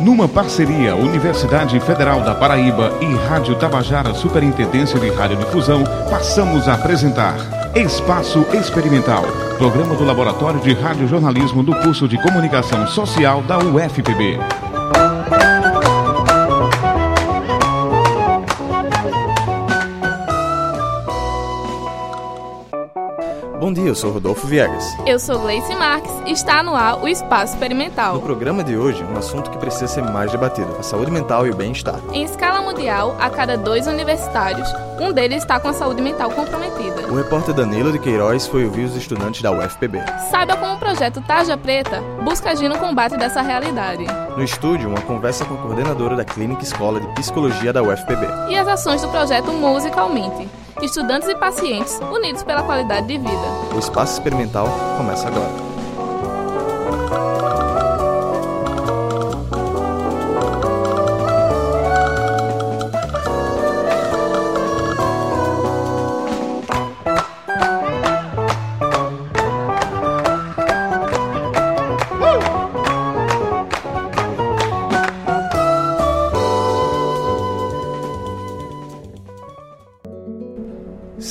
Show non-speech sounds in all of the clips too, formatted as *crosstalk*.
Numa parceria Universidade Federal da Paraíba e Rádio Tabajara Superintendência de Radiodifusão, passamos a apresentar Espaço Experimental, programa do Laboratório de Radiojornalismo do curso de Comunicação Social da UFPB. Bom dia, eu sou Rodolfo Viegas. Eu sou Gleice Marques e está no ar o Espaço Experimental. No programa de hoje, um assunto que precisa ser mais debatido: a saúde mental e o bem-estar. Em escala mundial, a cada dois universitários, um deles está com a saúde mental comprometida. O repórter Danilo de Queiroz foi ouvir os estudantes da UFPB. Saiba como o projeto Tarja Preta busca agir no combate dessa realidade. No estúdio, uma conversa com a coordenadora da Clínica Escola de Psicologia da UFPB. E as ações do projeto Musicalmente estudantes e pacientes unidos pela qualidade de vida. O espaço experimental começa agora.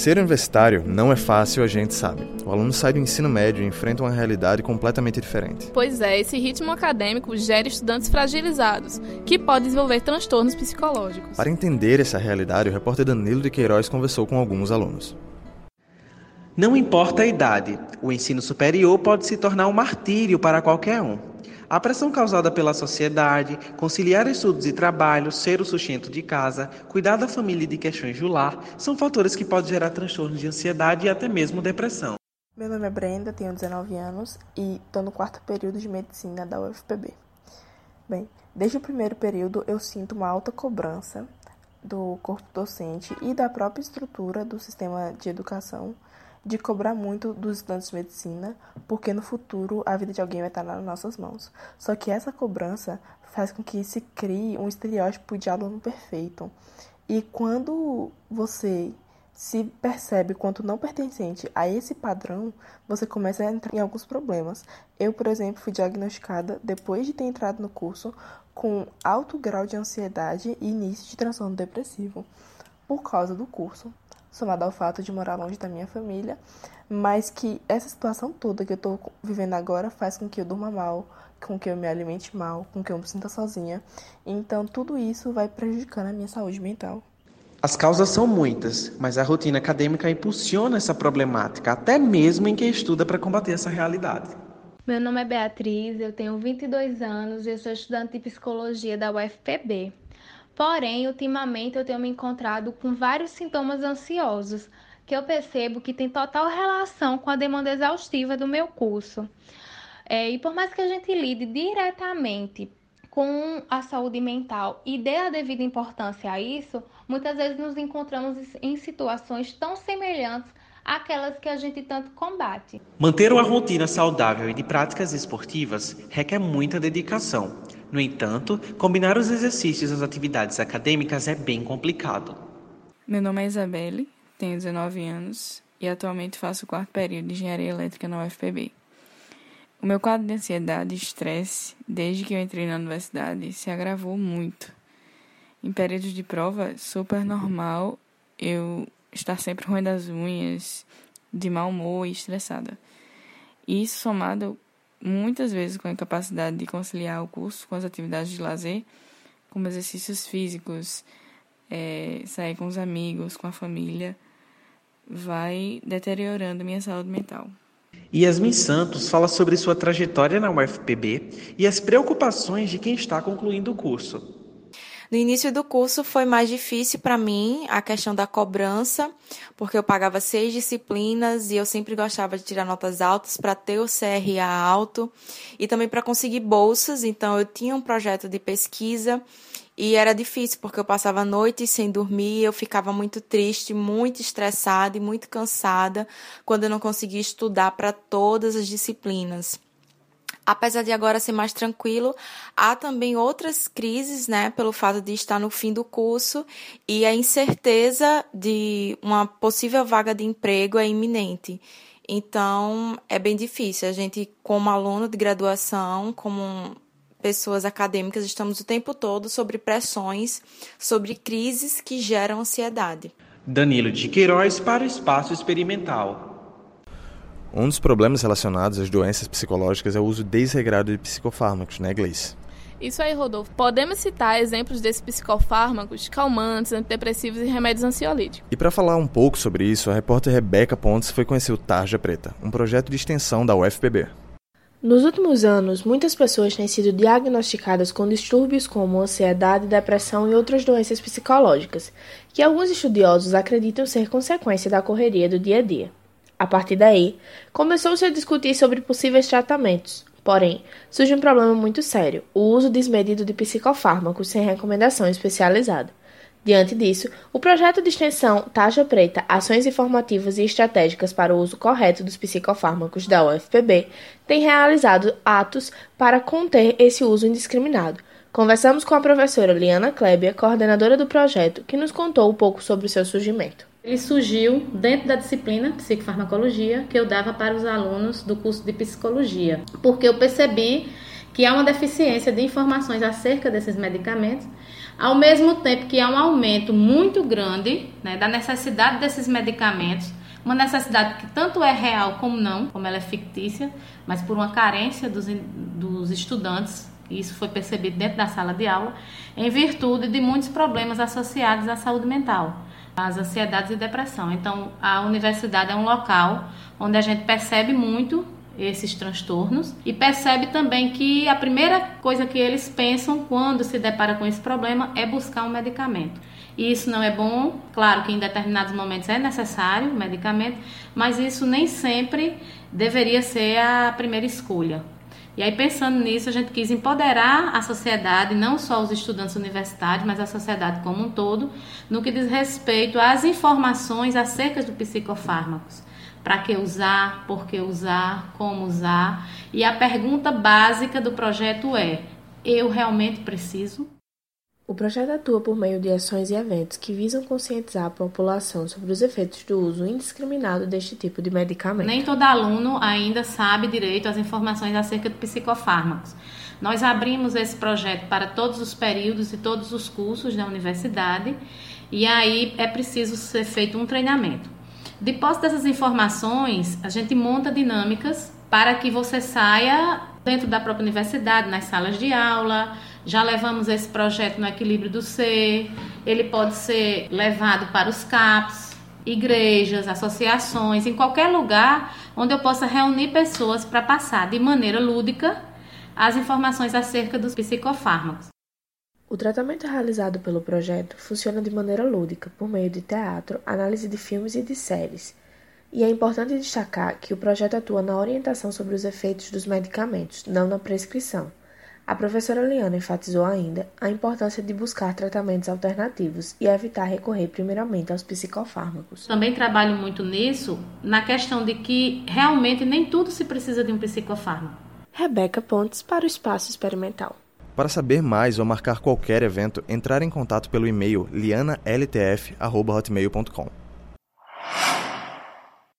Ser universitário não é fácil, a gente sabe. O aluno sai do ensino médio e enfrenta uma realidade completamente diferente. Pois é, esse ritmo acadêmico gera estudantes fragilizados, que podem desenvolver transtornos psicológicos. Para entender essa realidade, o repórter Danilo de Queiroz conversou com alguns alunos. Não importa a idade, o ensino superior pode se tornar um martírio para qualquer um. A pressão causada pela sociedade, conciliar estudos e trabalho, ser o sustento de casa, cuidar da família e de questões de lar, são fatores que podem gerar transtornos de ansiedade e até mesmo depressão. Meu nome é Brenda, tenho 19 anos e estou no quarto período de medicina da UFPB. Bem, desde o primeiro período eu sinto uma alta cobrança do corpo docente e da própria estrutura do sistema de educação de cobrar muito dos estudantes de medicina, porque no futuro a vida de alguém vai estar nas nossas mãos. Só que essa cobrança faz com que se crie um estereótipo de aluno perfeito. E quando você se percebe quanto não pertencente a esse padrão, você começa a entrar em alguns problemas. Eu, por exemplo, fui diagnosticada depois de ter entrado no curso com alto grau de ansiedade e início de transtorno depressivo por causa do curso somado ao fato de morar longe da minha família, mas que essa situação toda que eu estou vivendo agora faz com que eu durma mal, com que eu me alimente mal, com que eu me sinta sozinha. Então, tudo isso vai prejudicando a minha saúde mental. As causas são muitas, mas a rotina acadêmica impulsiona essa problemática, até mesmo em quem estuda para combater essa realidade. Meu nome é Beatriz, eu tenho 22 anos e sou estudante de psicologia da UFPB. Porém, ultimamente eu tenho me encontrado com vários sintomas ansiosos que eu percebo que tem total relação com a demanda exaustiva do meu curso. É, e por mais que a gente lide diretamente com a saúde mental e dê a devida importância a isso, muitas vezes nos encontramos em situações tão semelhantes àquelas que a gente tanto combate. Manter uma rotina saudável e de práticas esportivas requer muita dedicação. No entanto, combinar os exercícios as atividades acadêmicas é bem complicado. Meu nome é Isabelle, tenho 19 anos e atualmente faço o quarto período de Engenharia Elétrica na UFPB. O meu quadro de ansiedade e estresse, desde que eu entrei na universidade, se agravou muito. Em períodos de prova, super normal eu estar sempre ruim das unhas, de mau humor e estressada. Isso somado muitas vezes com a incapacidade de conciliar o curso com as atividades de lazer, como exercícios físicos, é, sair com os amigos, com a família, vai deteriorando minha saúde mental. Yasmin Santos fala sobre sua trajetória na UFPB e as preocupações de quem está concluindo o curso. No início do curso foi mais difícil para mim a questão da cobrança, porque eu pagava seis disciplinas e eu sempre gostava de tirar notas altas para ter o CRA alto e também para conseguir bolsas. Então eu tinha um projeto de pesquisa e era difícil porque eu passava noites sem dormir, eu ficava muito triste, muito estressada e muito cansada quando eu não conseguia estudar para todas as disciplinas. Apesar de agora ser mais tranquilo, há também outras crises, né, pelo fato de estar no fim do curso e a incerteza de uma possível vaga de emprego é iminente. Então, é bem difícil. A gente, como aluno de graduação, como pessoas acadêmicas, estamos o tempo todo sobre pressões, sobre crises que geram ansiedade. Danilo de Queiroz para o Espaço Experimental. Um dos problemas relacionados às doenças psicológicas é o uso desregrado de psicofármacos, né, Gleice? Isso aí, Rodolfo. Podemos citar exemplos desses psicofármacos, calmantes, antidepressivos e remédios ansiolíticos. E para falar um pouco sobre isso, a repórter Rebeca Pontes foi conhecer o Tarja Preta, um projeto de extensão da UFPB. Nos últimos anos, muitas pessoas têm sido diagnosticadas com distúrbios como ansiedade, depressão e outras doenças psicológicas, que alguns estudiosos acreditam ser consequência da correria do dia a dia. A partir daí, começou-se a discutir sobre possíveis tratamentos, Porém, surge um problema muito sério: o uso desmedido de psicofármacos sem recomendação especializada. Diante disso, o projeto de extensão Taja Preta Ações Informativas e Estratégicas para o Uso Correto dos Psicofármacos da UFPB tem realizado atos para conter esse uso indiscriminado. Conversamos com a professora Liana Klebia, coordenadora do projeto, que nos contou um pouco sobre o seu surgimento. Ele surgiu dentro da disciplina psicofarmacologia que eu dava para os alunos do curso de psicologia, porque eu percebi que há uma deficiência de informações acerca desses medicamentos, ao mesmo tempo que há um aumento muito grande né, da necessidade desses medicamentos, uma necessidade que tanto é real como não, como ela é fictícia, mas por uma carência dos, dos estudantes, isso foi percebido dentro da sala de aula, em virtude de muitos problemas associados à saúde mental as ansiedades e depressão. Então, a universidade é um local onde a gente percebe muito esses transtornos e percebe também que a primeira coisa que eles pensam quando se depara com esse problema é buscar um medicamento. E isso não é bom, claro que em determinados momentos é necessário o medicamento, mas isso nem sempre deveria ser a primeira escolha. E aí, pensando nisso, a gente quis empoderar a sociedade, não só os estudantes universitários, mas a sociedade como um todo, no que diz respeito às informações acerca dos psicofármacos. Para que usar, por que usar, como usar. E a pergunta básica do projeto é: eu realmente preciso? O projeto atua por meio de ações e eventos que visam conscientizar a população sobre os efeitos do uso indiscriminado deste tipo de medicamento. Nem todo aluno ainda sabe direito as informações acerca de psicofármacos. Nós abrimos esse projeto para todos os períodos e todos os cursos da universidade, e aí é preciso ser feito um treinamento. Depois dessas informações, a gente monta dinâmicas para que você saia dentro da própria universidade, nas salas de aula, já levamos esse projeto no equilíbrio do ser. Ele pode ser levado para os CAPs, igrejas, associações, em qualquer lugar onde eu possa reunir pessoas para passar de maneira lúdica as informações acerca dos psicofármacos. O tratamento realizado pelo projeto funciona de maneira lúdica, por meio de teatro, análise de filmes e de séries. E é importante destacar que o projeto atua na orientação sobre os efeitos dos medicamentos, não na prescrição. A professora Liana enfatizou ainda a importância de buscar tratamentos alternativos e evitar recorrer primeiramente aos psicofármacos. Também trabalho muito nisso, na questão de que realmente nem tudo se precisa de um psicofármaco. Rebeca Pontes para o Espaço Experimental. Para saber mais ou marcar qualquer evento, entrar em contato pelo e-mail lianaltf.hotmail.com.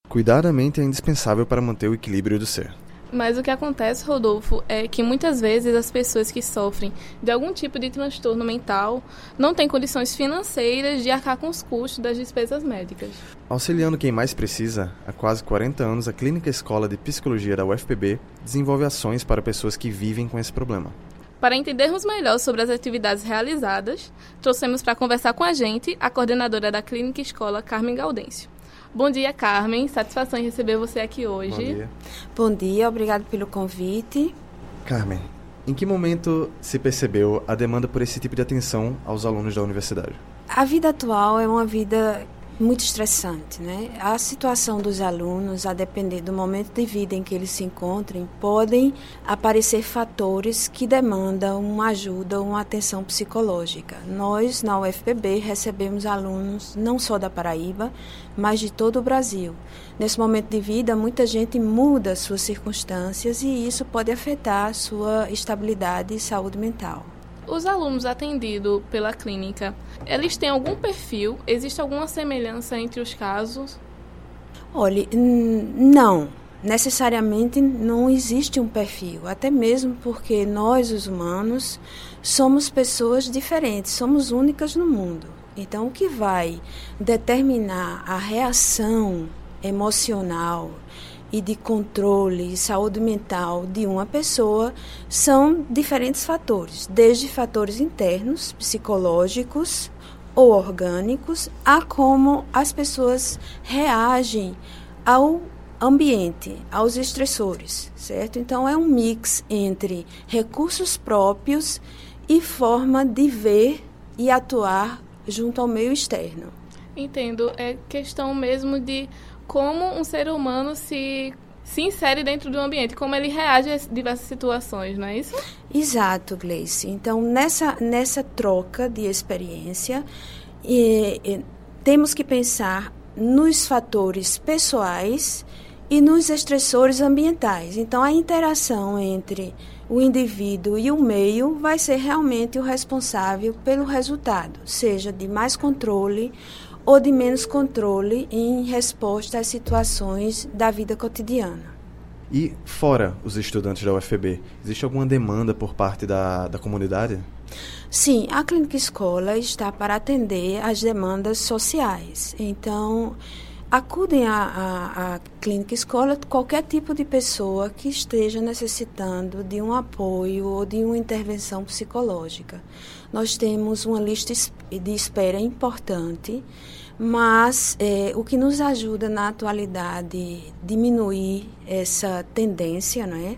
Cuidar da mente é indispensável para manter o equilíbrio do ser. Mas o que acontece, Rodolfo, é que muitas vezes as pessoas que sofrem de algum tipo de transtorno mental não têm condições financeiras de arcar com os custos das despesas médicas. Auxiliando quem mais precisa, há quase 40 anos a Clínica Escola de Psicologia da UFPB desenvolve ações para pessoas que vivem com esse problema. Para entendermos melhor sobre as atividades realizadas, trouxemos para conversar com a gente a coordenadora da Clínica Escola, Carmen Gaudêncio. Bom dia, Carmen. Satisfação em receber você aqui hoje. Bom dia. Bom dia, obrigado pelo convite. Carmen, em que momento se percebeu a demanda por esse tipo de atenção aos alunos da universidade? A vida atual é uma vida muito estressante, né? A situação dos alunos, a depender do momento de vida em que eles se encontrem, podem aparecer fatores que demandam uma ajuda, uma atenção psicológica. Nós, na UFPB, recebemos alunos não só da Paraíba, mas de todo o Brasil. Nesse momento de vida, muita gente muda suas circunstâncias e isso pode afetar sua estabilidade e saúde mental. Os alunos atendidos pela clínica, eles têm algum perfil? Existe alguma semelhança entre os casos? Olhe, não. Necessariamente não existe um perfil, até mesmo porque nós, os humanos, somos pessoas diferentes, somos únicas no mundo. Então, o que vai determinar a reação emocional e de controle e saúde mental de uma pessoa são diferentes fatores, desde fatores internos, psicológicos ou orgânicos, a como as pessoas reagem ao ambiente, aos estressores, certo? Então é um mix entre recursos próprios e forma de ver e atuar junto ao meio externo. Entendo, é questão mesmo de como um ser humano se se insere dentro do ambiente, como ele reage a diversas situações, não é isso? Exato, Gleice. Então, nessa, nessa troca de experiência, e, e, temos que pensar nos fatores pessoais e nos estressores ambientais. Então, a interação entre o indivíduo e o meio vai ser realmente o responsável pelo resultado, seja de mais controle ou de menos controle em resposta às situações da vida cotidiana. E fora os estudantes da UFB, existe alguma demanda por parte da, da comunidade? Sim, a Clínica Escola está para atender às demandas sociais. Então, acudem à, clínica escola qualquer tipo de pessoa que esteja necessitando de um apoio ou de uma intervenção psicológica. Nós temos uma lista de espera importante, mas é, o que nos ajuda na atualidade diminuir essa tendência, não é?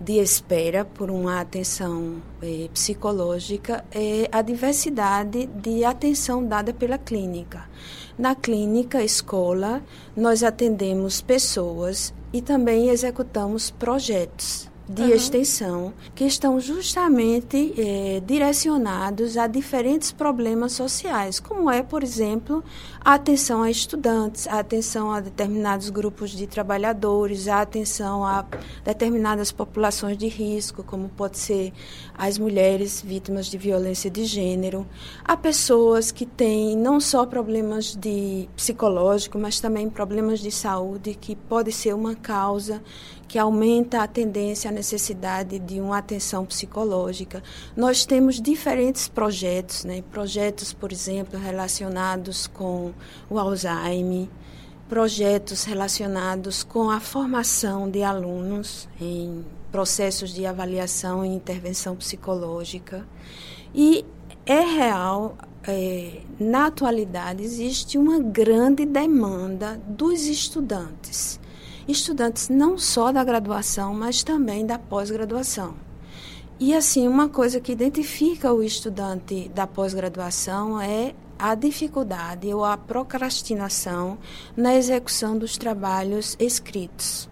De espera por uma atenção eh, psicológica é a diversidade de atenção dada pela clínica. Na clínica escola, nós atendemos pessoas e também executamos projetos de uhum. extensão que estão justamente é, direcionados a diferentes problemas sociais, como é, por exemplo, a atenção a estudantes, a atenção a determinados grupos de trabalhadores, a atenção a determinadas populações de risco, como pode ser as mulheres vítimas de violência de gênero, a pessoas que têm não só problemas de psicológico, mas também problemas de saúde que pode ser uma causa que aumenta a tendência, a necessidade de uma atenção psicológica. Nós temos diferentes projetos, né? projetos, por exemplo, relacionados com o Alzheimer, projetos relacionados com a formação de alunos em processos de avaliação e intervenção psicológica. E é real, é, na atualidade, existe uma grande demanda dos estudantes estudantes não só da graduação, mas também da pós-graduação. E assim, uma coisa que identifica o estudante da pós-graduação é a dificuldade ou a procrastinação na execução dos trabalhos escritos.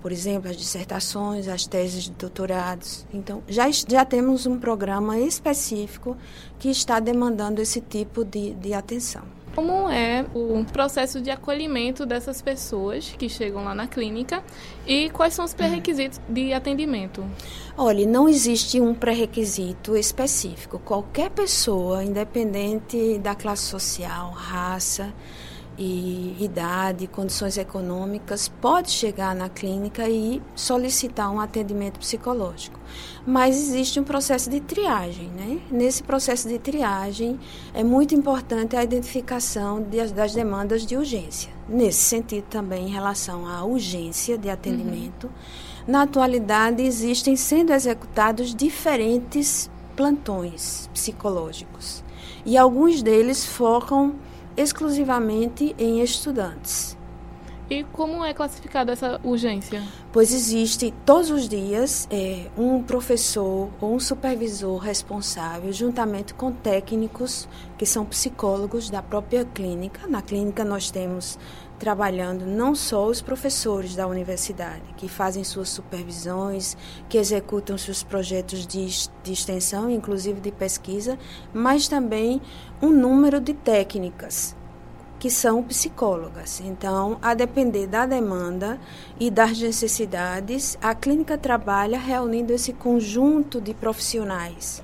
Por exemplo, as dissertações, as teses de doutorados. Então, já, já temos um programa específico que está demandando esse tipo de, de atenção. Como é o processo de acolhimento dessas pessoas que chegam lá na clínica e quais são os pré-requisitos de atendimento? Olha, não existe um pré-requisito específico. Qualquer pessoa, independente da classe social, raça, e idade, condições econômicas, pode chegar na clínica e solicitar um atendimento psicológico. Mas existe um processo de triagem, né? Nesse processo de triagem é muito importante a identificação de, das demandas de urgência. Nesse sentido também em relação à urgência de atendimento, uhum. na atualidade existem sendo executados diferentes plantões psicológicos. E alguns deles focam exclusivamente em estudantes. E como é classificada essa urgência? Pois existe todos os dias é, um professor ou um supervisor responsável, juntamente com técnicos que são psicólogos da própria clínica. Na clínica nós temos trabalhando não só os professores da universidade, que fazem suas supervisões, que executam seus projetos de, de extensão, inclusive de pesquisa, mas também um número de técnicas que são psicólogas. Então, a depender da demanda e das necessidades, a clínica trabalha reunindo esse conjunto de profissionais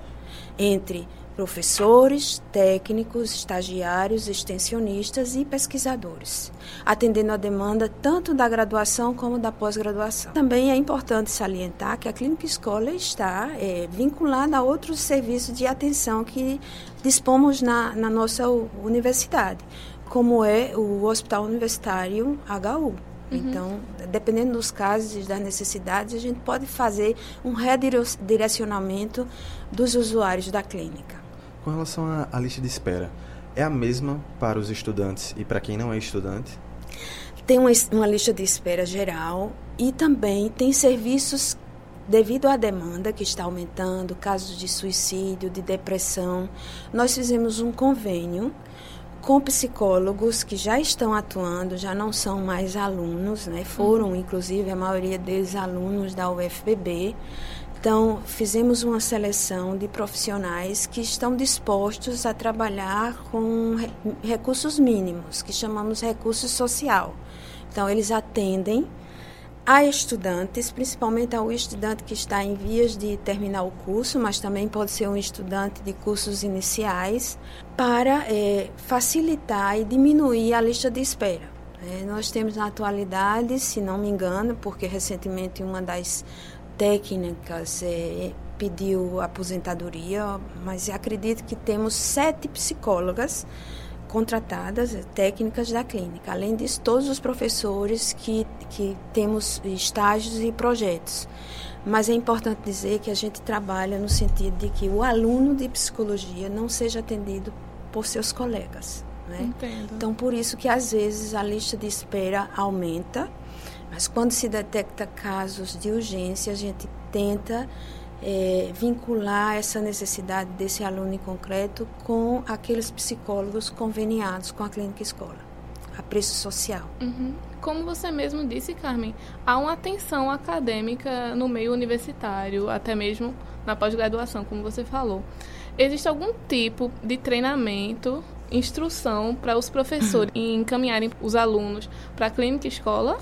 entre professores, técnicos, estagiários, extensionistas e pesquisadores, atendendo a demanda tanto da graduação como da pós-graduação. Também é importante salientar que a Clínica Escola está é, vinculada a outros serviços de atenção que dispomos na, na nossa universidade, como é o Hospital Universitário HU. Uhum. Então, dependendo dos casos e das necessidades, a gente pode fazer um redirecionamento dos usuários da clínica. Com relação à, lista de espera, é a mesma para os estudantes e para quem não é estudante? Tem uma, uma lista de espera geral e também tem serviços devido à demanda que está aumentando, casos de suicídio, de depressão. Nós fizemos um convênio com psicólogos que já estão atuando, já não são mais alunos, né? Foram, inclusive, a maioria deles alunos da UFPB. Então, fizemos uma seleção de profissionais que estão dispostos a trabalhar com recursos mínimos, que chamamos recurso social. Então, eles atendem a estudantes, principalmente ao estudante que está em vias de terminar o curso, mas também pode ser um estudante de cursos iniciais, para é, facilitar e diminuir a lista de espera. É, nós temos na atualidade, se não me engano, porque recentemente uma das técnicas é, pediu aposentadoria, mas acredito que temos sete psicólogas contratadas, técnicas da clínica. Além disso, todos os professores que, que temos estágios e projetos. Mas é importante dizer que a gente trabalha no sentido de que o aluno de psicologia não seja atendido por seus colegas. Né? Então, por isso que às vezes a lista de espera aumenta, mas quando se detecta casos de urgência, a gente tenta é, vincular essa necessidade desse aluno em concreto com aqueles psicólogos conveniados com a clínica escola, a preço social. Uhum. Como você mesmo disse, Carmen, há uma atenção acadêmica no meio universitário, até mesmo na pós-graduação, como você falou. Existe algum tipo de treinamento instrução para os professores encaminharem os alunos para a clínica escola?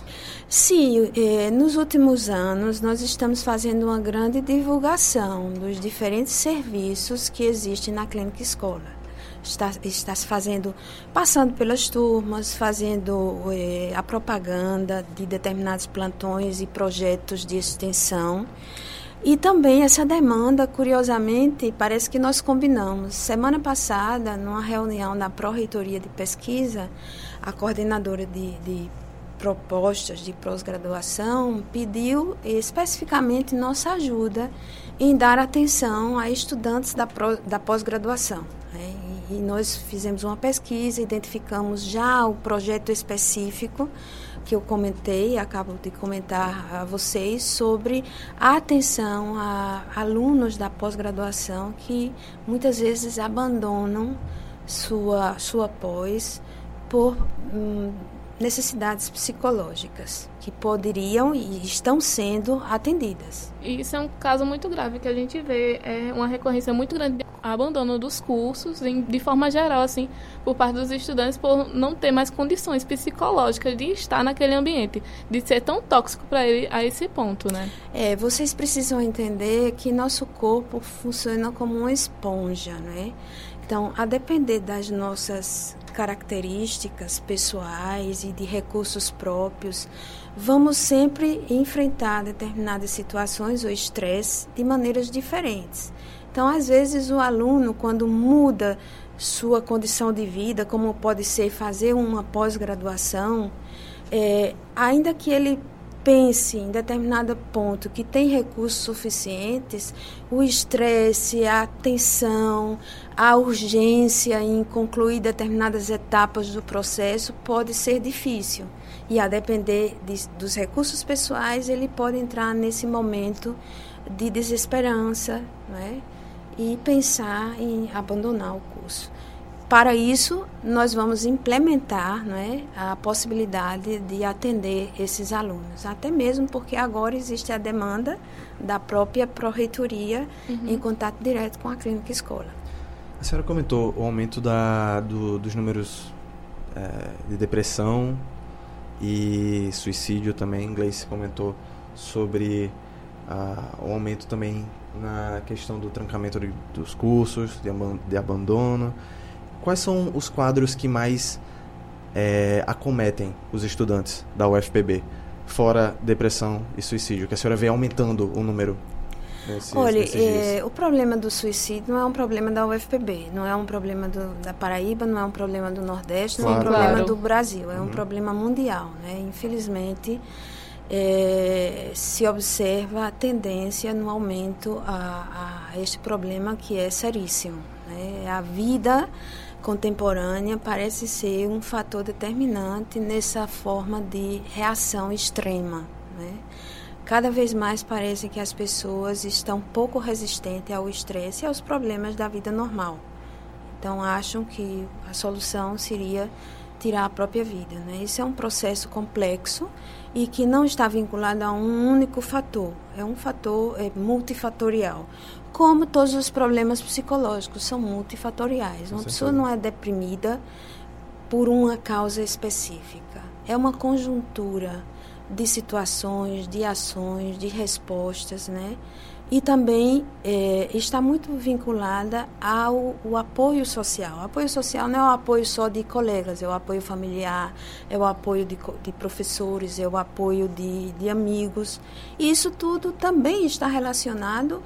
Sim, eh, nos últimos anos nós estamos fazendo uma grande divulgação dos diferentes serviços que existem na clínica escola. Está, está se fazendo, passando pelas turmas, fazendo eh, a propaganda de determinados plantões e projetos de extensão. E também essa demanda, curiosamente, parece que nós combinamos. Semana passada, numa reunião da Pró-Reitoria de Pesquisa, a coordenadora de, de propostas de pós-graduação pediu especificamente nossa ajuda em dar atenção a estudantes da, da pós-graduação. Né? E nós fizemos uma pesquisa, identificamos já o projeto específico que eu comentei, acabo de comentar a vocês, sobre a atenção a alunos da pós-graduação que muitas vezes abandonam sua, sua pós por hum, necessidades psicológicas que poderiam e estão sendo atendidas. E isso é um caso muito grave que a gente vê, é uma recorrência muito grande de abandono dos cursos, de forma geral, assim, por parte dos estudantes, por não ter mais condições psicológicas de estar naquele ambiente, de ser tão tóxico para ele a esse ponto, né? É, vocês precisam entender que nosso corpo funciona como uma esponja, né? Então, a depender das nossas características pessoais e de recursos próprios, vamos sempre enfrentar determinadas situações ou estresse de maneiras diferentes. Então, às vezes, o aluno, quando muda sua condição de vida, como pode ser fazer uma pós-graduação, é, ainda que ele pense em determinado ponto que tem recursos suficientes, o estresse, a tensão, a urgência em concluir determinadas etapas do processo pode ser difícil. E a depender de, dos recursos pessoais, ele pode entrar nesse momento de desesperança né? e pensar em abandonar o curso. Para isso, nós vamos implementar né, a possibilidade de atender esses alunos, até mesmo porque agora existe a demanda da própria pró-reitoria uhum. em contato direto com a clínica escola. A senhora comentou o aumento da, do, dos números é, de depressão e suicídio também. Em inglês comentou sobre o aumento também na questão do trancamento de, dos cursos, de, de, abandono. Quais são os quadros que mais é, acometem os estudantes da UFPB, fora depressão e suicídio, que a senhora vê aumentando o número Nesses, Olha, é, o problema do suicídio não é um problema da UFPB, não é um problema do, da Paraíba, não é um problema do Nordeste, claro. não é um problema claro. do Brasil, é uhum. um problema mundial. Né? Infelizmente, é, se observa a tendência no aumento a, a este problema que é seríssimo. Né? A vida contemporânea parece ser um fator determinante nessa forma de reação extrema. Né? Cada vez mais parece que as pessoas estão pouco resistentes ao estresse e aos problemas da vida normal. Então acham que a solução seria tirar a própria vida. Né? Isso é um processo complexo e que não está vinculado a um único fator. É um fator é, multifatorial. Como todos os problemas psicológicos são multifatoriais. Uma pessoa não é deprimida por uma causa específica. É uma conjuntura de situações, de ações, de respostas, né? E também é, está muito vinculada ao apoio social. O apoio social não é o apoio só de colegas, é o apoio familiar, é o apoio de, de professores, é o apoio de, de amigos. E isso tudo também está relacionado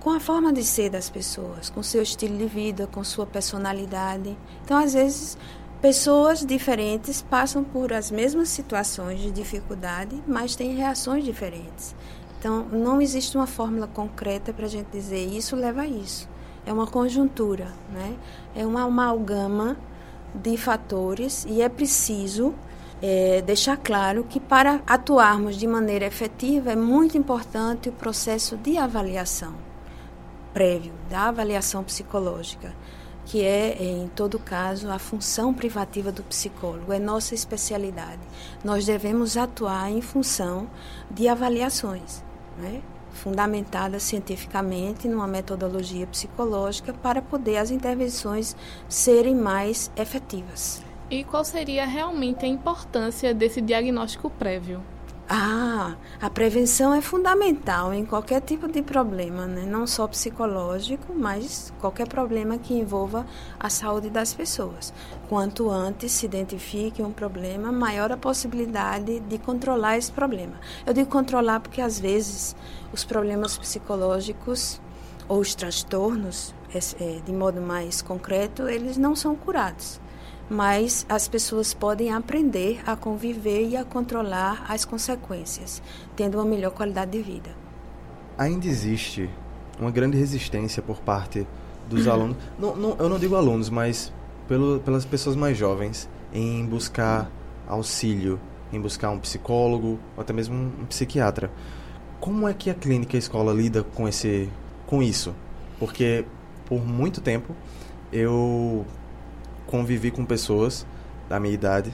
com a forma de ser das pessoas, com seu estilo de vida, com sua personalidade. Então, às vezes, Pessoas diferentes passam por as mesmas situações de dificuldade, mas têm reações diferentes. Então, não existe uma fórmula concreta para a gente dizer isso leva a isso. É uma conjuntura, né? é uma amalgama de fatores e é preciso é, deixar claro que para atuarmos de maneira efetiva é muito importante o processo de avaliação prévio, da avaliação psicológica que é, em todo caso, a função privativa do psicólogo, é nossa especialidade. Nós devemos atuar em função de avaliações, né? fundamentadas cientificamente numa metodologia psicológica para poder as intervenções serem mais efetivas. E qual seria realmente a importância desse diagnóstico prévio? Ah, a prevenção é fundamental em qualquer tipo de problema, né? não só psicológico, mas qualquer problema que envolva a saúde das pessoas. Quanto antes se identifique um problema, maior a possibilidade de controlar esse problema. Eu digo controlar porque às vezes os problemas psicológicos ou os transtornos, é, de modo mais concreto, eles não são curados mas as pessoas podem aprender a conviver e a controlar as consequências, tendo uma melhor qualidade de vida. Ainda existe uma grande resistência por parte dos uhum. *clears throat* alunos, não, não, eu não digo alunos, mas pelo, pelas pessoas mais jovens, em buscar auxílio, em buscar um psicólogo ou até mesmo um psiquiatra. Como é que a clínica e a escola lida com esse com isso? Porque por muito tempo eu convivi com pessoas da minha idade,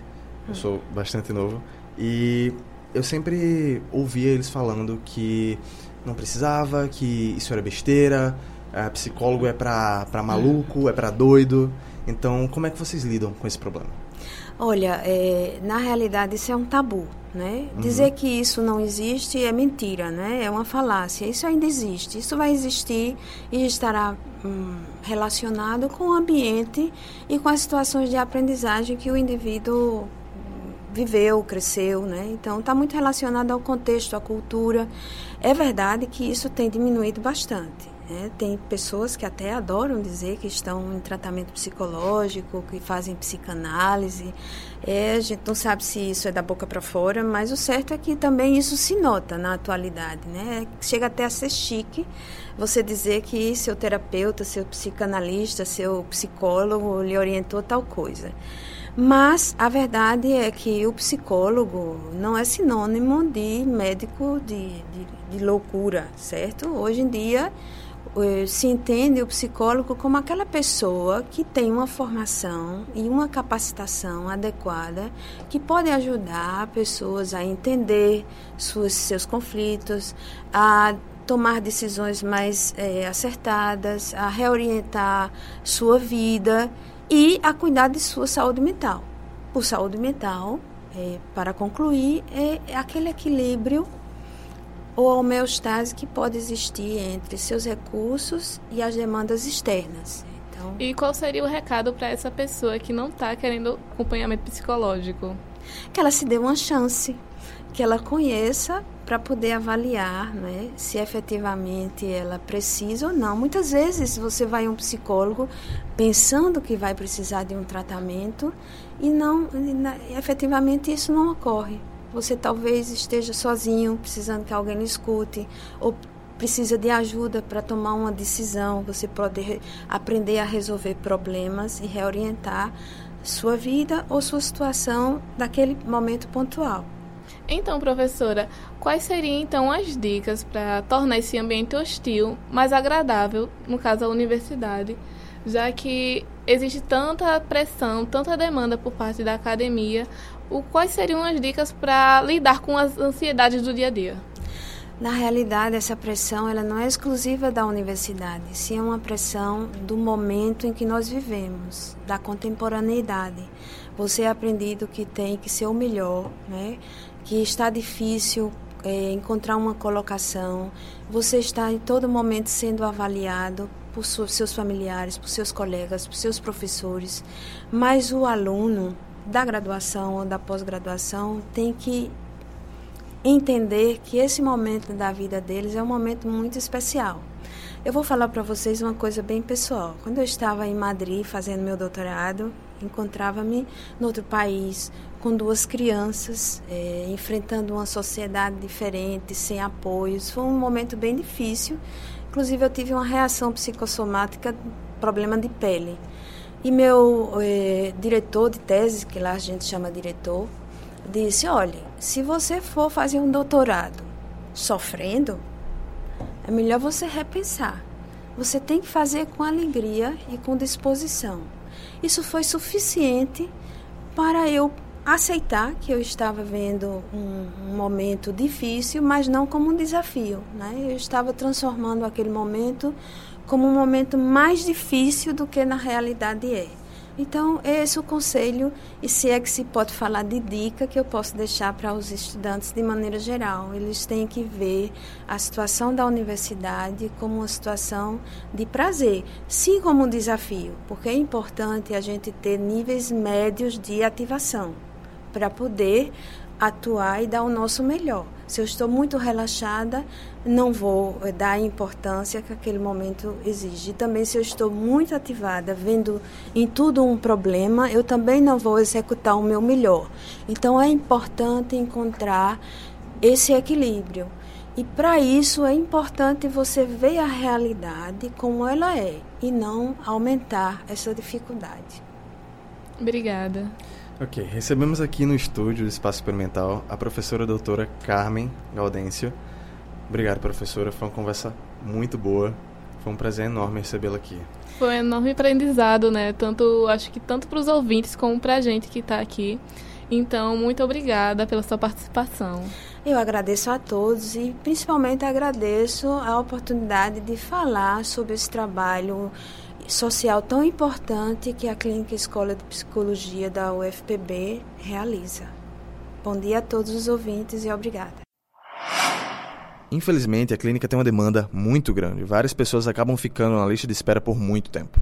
eu hum. sou bastante novo, e eu sempre ouvia eles falando que não precisava, que isso era besteira, é, psicólogo é pra, pra maluco, é pra doido. Então, como é que vocês lidam com esse problema? Olha, é, na realidade isso é um tabu, né? Uhum. Dizer que isso não existe é mentira, né? É uma falácia. Isso ainda existe. Isso vai existir e estará hum, relacionado com o ambiente e com as situações de aprendizagem que o indivíduo viveu, cresceu, né? Então está muito relacionado ao contexto, à cultura. É verdade que isso tem diminuído bastante. Né? Tem pessoas que até adoram dizer que estão em tratamento psicológico, que fazem psicanálise. É, a gente não sabe se isso é da boca para fora, mas o certo é que também isso se nota na atualidade. Né? Chega até a ser chique você dizer que seu terapeuta, seu psicanalista, seu psicólogo lhe orientou tal coisa. Mas a verdade é que o psicólogo não é sinônimo de médico de, de, de loucura, certo? Hoje em dia se entende o psicólogo como aquela pessoa que tem uma formação e uma capacitação adequada que pode ajudar pessoas a entender suas, seus conflitos, a tomar decisões mais é, acertadas, a reorientar sua vida e a cuidar de sua saúde mental. Por saúde mental, é, para concluir, é, é aquele equilíbrio ou a homeostase que pode existir entre seus recursos e as demandas externas. Então, e qual seria o recado para essa pessoa que não está querendo acompanhamento psicológico? Que ela se dê uma chance, que ela conheça para poder avaliar né, se efetivamente ela precisa ou não. Muitas vezes você vai a um psicólogo pensando que vai precisar de um tratamento e não, efetivamente isso não ocorre. Você talvez esteja sozinho, precisando que alguém escute, ou precisa de ajuda para tomar uma decisão. Você pode aprender a resolver problemas e reorientar sua vida ou sua situação daquele momento pontual. Então, professora, quais seriam então as dicas para tornar esse ambiente hostil mais agradável, no caso a universidade, já que existe tanta pressão, tanta demanda por parte da academia, o, quais seriam as dicas para lidar com as ansiedades do dia a dia? Na realidade, essa pressão ela não é exclusiva da universidade, sim é uma pressão do momento em que nós vivemos, da contemporaneidade. Você é aprendido que tem que ser o melhor, né? que está difícil é, encontrar uma colocação, você está em todo momento sendo avaliado por seus familiares, por seus colegas, por seus professores, mas o aluno da graduação ou da pós-graduação tem que entender que esse momento da vida deles é um momento muito especial. Eu vou falar para vocês uma coisa bem pessoal. Quando eu estava em Madrid fazendo meu doutorado, encontrava-me no outro país com duas crianças, é, enfrentando uma sociedade diferente, sem apoios. Foi um momento bem difícil. Inclusive, eu tive uma reação psicossomática, problema de pele. E meu é, diretor de tese, que lá a gente chama diretor, disse: olhe, se você for fazer um doutorado sofrendo, é melhor você repensar. Você tem que fazer com alegria e com disposição. Isso foi suficiente para eu aceitar que eu estava vendo um, um, momento difícil, mas não como um desafio. Né? Eu estava transformando aquele momento como um momento mais difícil do que na realidade é. Então, esse é o conselho, e se é que se pode falar de dica que eu posso deixar para os estudantes de maneira geral. Eles têm que ver a situação da universidade como uma situação de prazer, sim como um desafio, porque é importante a gente ter níveis médios de ativação para poder atuar e dar o nosso melhor. Se eu estou muito relaxada, não vou eh, dar a importância que aquele momento exige. E também, se eu estou muito ativada, vendo em tudo um problema, eu também não vou executar o meu melhor. Então, é importante encontrar esse equilíbrio. E para isso é importante você ver a realidade como ela é e não aumentar essa dificuldade. Obrigada. Ok, recebemos aqui no estúdio do Espaço Experimental a professora doutora Carmen Gaudêncio. Obrigado, professora. Foi uma conversa muito boa. Foi um prazer enorme recebê-la aqui. Foi um enorme aprendizado, né? Tanto, acho que tanto para os ouvintes como para a gente que está aqui. Então, muito obrigada pela sua participação. Eu agradeço a todos e principalmente agradeço a oportunidade de falar sobre esse trabalho social tão importante que a Clínica Escola de Psicologia da UFPB realiza. Bom dia a todos os ouvintes e obrigada. Infelizmente, a clínica tem uma demanda muito grande. Várias pessoas acabam ficando na lista de espera por muito tempo.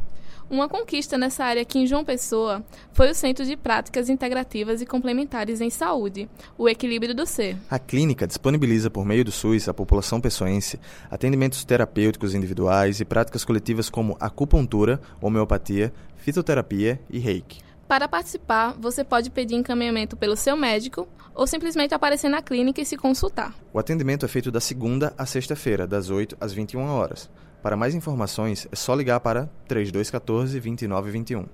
Uma conquista nessa área aqui em João Pessoa foi o Centro de Práticas Integrativas e Complementares em Saúde, o Equilíbrio do Ser. A clínica disponibiliza por meio do SUS à população pessoense atendimentos terapêuticos individuais e práticas coletivas como acupuntura, homeopatia, fitoterapia e reiki. Para participar, você pode pedir encaminhamento pelo seu médico ou simplesmente aparecer na clínica e se consultar. O atendimento é feito da segunda à sexta-feira, das 8 às 21 horas. Para mais informações, é só ligar para 3214 2921.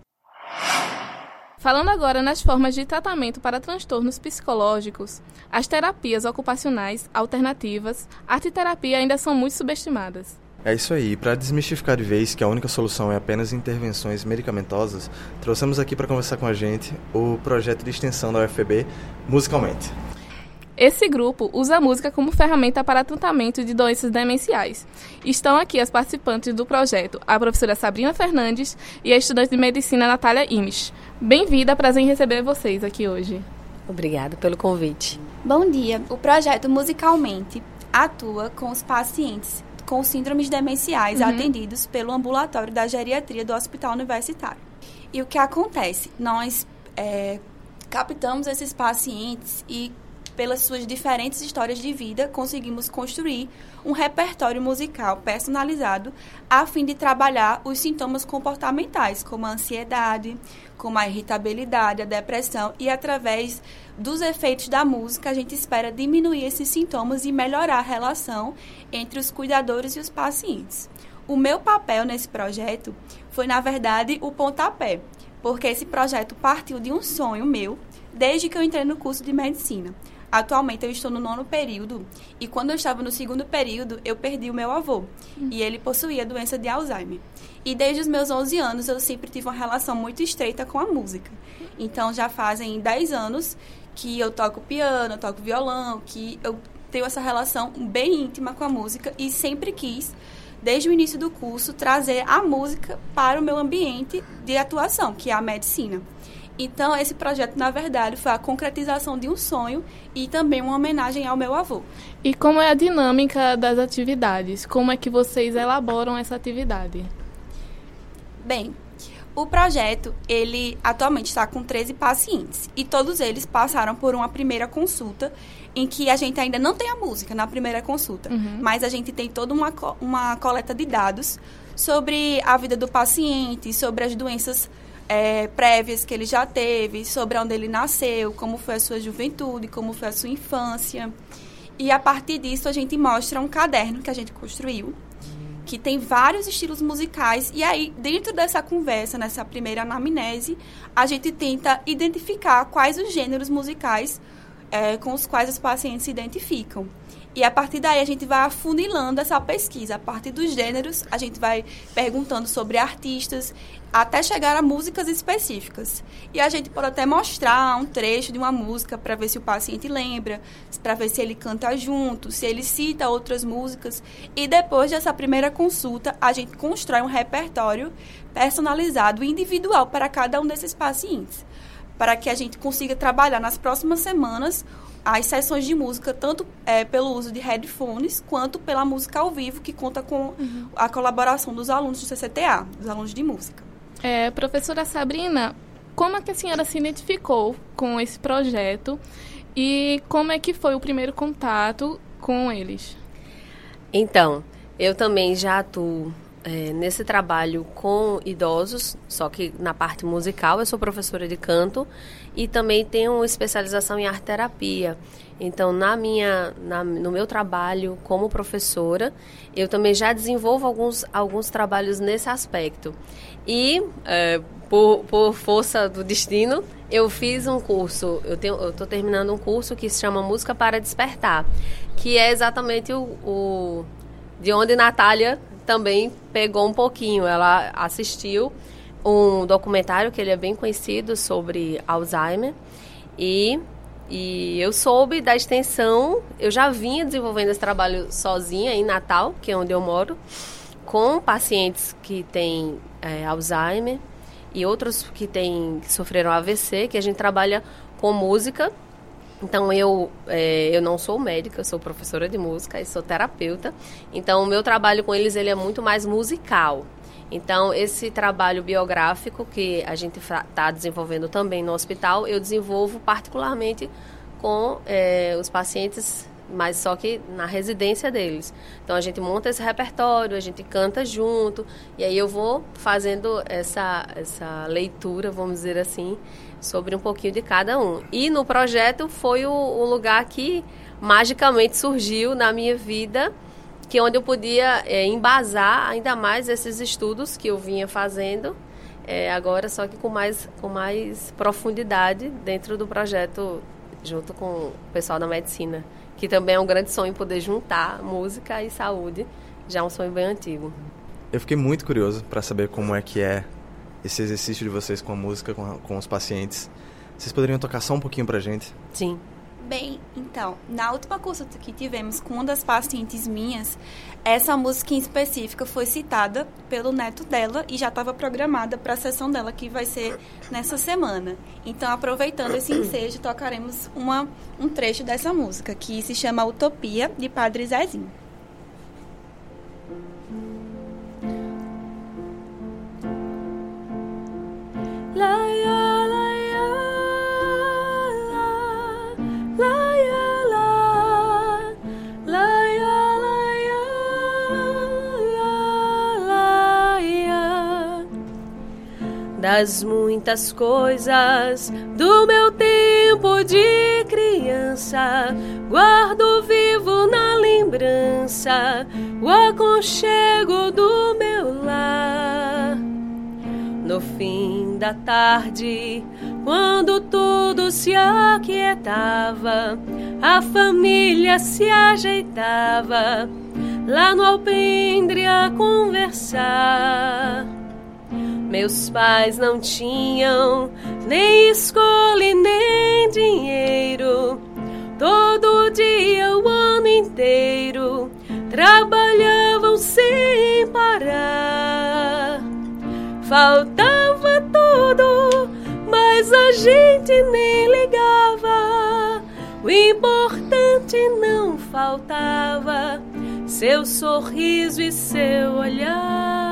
Falando agora nas formas de tratamento para transtornos psicológicos, as terapias ocupacionais alternativas, arte e terapia ainda são muito subestimadas. É isso aí. Para desmistificar de vez que a única solução é apenas intervenções medicamentosas, trouxemos aqui para conversar com a gente o projeto de extensão da UFB Musicalmente. Esse grupo usa a música como ferramenta para tratamento de doenças demenciais. Estão aqui as participantes do projeto, a professora Sabrina Fernandes e a estudante de medicina Natália Imes. Bem-vinda, prazer em receber vocês aqui hoje. Obrigada pelo convite. Bom dia. O projeto Musicalmente atua com os pacientes com síndromes demenciais uhum. atendidos pelo ambulatório da geriatria do Hospital Universitário. E o que acontece? Nós é, captamos esses pacientes e pelas suas diferentes histórias de vida, conseguimos construir um repertório musical personalizado a fim de trabalhar os sintomas comportamentais, como a ansiedade, como a irritabilidade, a depressão, e através dos efeitos da música, a gente espera diminuir esses sintomas e melhorar a relação entre os cuidadores e os pacientes. O meu papel nesse projeto foi, na verdade, o pontapé, porque esse projeto partiu de um sonho meu desde que eu entrei no curso de medicina. Atualmente eu estou no nono período e quando eu estava no segundo período eu perdi o meu avô uhum. e ele possuía doença de Alzheimer. E desde os meus 11 anos eu sempre tive uma relação muito estreita com a música. Então já fazem 10 anos que eu toco piano, eu toco violão, que eu tenho essa relação bem íntima com a música e sempre quis desde o início do curso trazer a música para o meu ambiente de atuação, que é a medicina. Então, esse projeto, na verdade, foi a concretização de um sonho e também uma homenagem ao meu avô. E como é a dinâmica das atividades? Como é que vocês elaboram essa atividade? Bem, o projeto, ele atualmente está com 13 pacientes e todos eles passaram por uma primeira consulta em que a gente ainda não tem a música na primeira consulta, uhum. mas a gente tem toda uma, uma coleta de dados sobre a vida do paciente, sobre as doenças é, prévias que ele já teve, sobre onde ele nasceu, como foi a sua juventude, como foi a sua infância. E a partir disso a gente mostra um caderno que a gente construiu, que tem vários estilos musicais. E aí, dentro dessa conversa, nessa primeira anamnese, a gente tenta identificar quais os gêneros musicais é, com os quais os pacientes se identificam. E a partir daí a gente vai afunilando essa pesquisa. A partir dos gêneros, a gente vai perguntando sobre artistas, até chegar a músicas específicas. E a gente pode até mostrar um trecho de uma música para ver se o paciente lembra, para ver se ele canta junto, se ele cita outras músicas. E depois dessa primeira consulta, a gente constrói um repertório personalizado individual para cada um desses pacientes, para que a gente consiga trabalhar nas próximas semanas as sessões de música, tanto é, pelo uso de headphones, quanto pela música ao vivo, que conta com uhum. a colaboração dos alunos do CCTA, dos alunos de música. É, professora Sabrina, como é que a senhora se identificou com esse projeto e como é que foi o primeiro contato com eles? Então, eu também já atuo é, nesse trabalho com idosos, só que na parte musical eu sou professora de canto e também tenho especialização em arte terapia. Então, na minha, na, no meu trabalho como professora, eu também já desenvolvo alguns, alguns trabalhos nesse aspecto. E, é, por, por força do destino, eu fiz um curso, eu estou terminando um curso que se chama Música para Despertar, que é exatamente o, o de onde Natália também pegou um pouquinho. Ela assistiu um documentário que ele é bem conhecido sobre Alzheimer e e eu soube da extensão, eu já vinha desenvolvendo esse trabalho sozinha em Natal, que é onde eu moro, com pacientes que têm é, Alzheimer e outros que, têm, que sofreram AVC, que a gente trabalha com música então eu, é, eu não sou médica, eu sou professora de música e sou terapeuta. Então o meu trabalho com eles ele é muito mais musical. Então esse trabalho biográfico que a gente está desenvolvendo também no hospital, eu desenvolvo particularmente com é, os pacientes mas só que na residência deles. Então a gente monta esse repertório, a gente canta junto, e aí eu vou fazendo essa, essa leitura, vamos dizer assim, sobre um pouquinho de cada um. E no projeto foi o, o lugar que magicamente surgiu na minha vida, que é onde eu podia é, embasar ainda mais esses estudos que eu vinha fazendo. É, agora só que com mais, com mais profundidade dentro do projeto junto com o pessoal da medicina que também é um grande sonho poder juntar música e saúde, já é um sonho bem antigo. Eu fiquei muito curioso para saber como é que é esse exercício de vocês com a música, com, a, com os pacientes. Vocês poderiam tocar só um pouquinho pra gente? Sim. Bem, então, na última consulta que tivemos com uma das pacientes minhas, essa música em específica foi citada pelo neto dela e já estava programada para a sessão dela, que vai ser nessa semana. Então, aproveitando esse ensejo, tocaremos uma, um trecho dessa música, que se chama Utopia, de Padre Zezinho. Das muitas coisas do meu tempo de criança. Guardo vivo na lembrança o aconchego do meu lar. No fim da tarde, quando tudo se aquietava, a família se ajeitava lá no alpendre a conversar. Meus pais não tinham nem escola nem dinheiro. Todo dia, o ano inteiro, trabalhavam sem parar. Faltava mas a gente nem ligava. O importante não faltava, seu sorriso e seu olhar.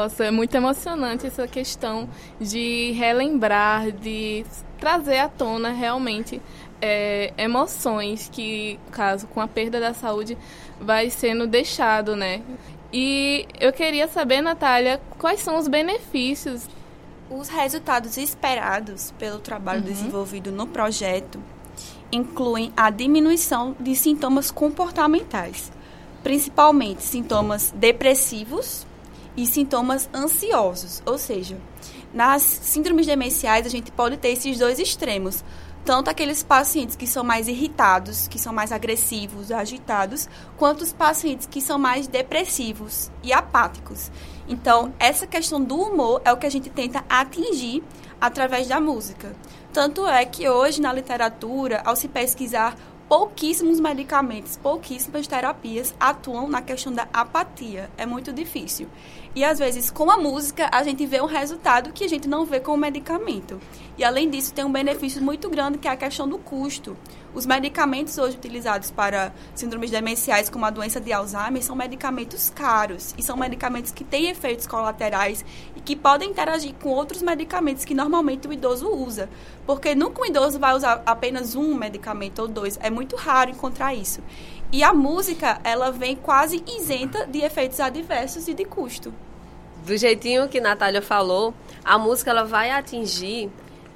Nossa, é muito emocionante essa questão de relembrar, de trazer à tona realmente é, emoções que, caso com a perda da saúde, vai sendo deixado, né? E eu queria saber, Natália, quais são os benefícios? Os resultados esperados pelo trabalho uhum. desenvolvido no projeto incluem a diminuição de sintomas comportamentais, principalmente sintomas depressivos e sintomas ansiosos, ou seja, nas síndromes demenciais a gente pode ter esses dois extremos, tanto aqueles pacientes que são mais irritados, que são mais agressivos, agitados, quanto os pacientes que são mais depressivos e apáticos. Então, essa questão do humor é o que a gente tenta atingir através da música. Tanto é que hoje na literatura, ao se pesquisar pouquíssimos medicamentos, pouquíssimas terapias atuam na questão da apatia. É muito difícil. E às vezes, com a música, a gente vê um resultado que a gente não vê com o medicamento. E além disso, tem um benefício muito grande que é a questão do custo. Os medicamentos hoje utilizados para síndromes demenciais, como a doença de Alzheimer, são medicamentos caros e são medicamentos que têm efeitos colaterais e que podem interagir com outros medicamentos que normalmente o idoso usa. Porque nunca um idoso vai usar apenas um medicamento ou dois. É muito raro encontrar isso. E a música, ela vem quase isenta de efeitos adversos e de custo. Do jeitinho que Natália falou, a música ela vai atingir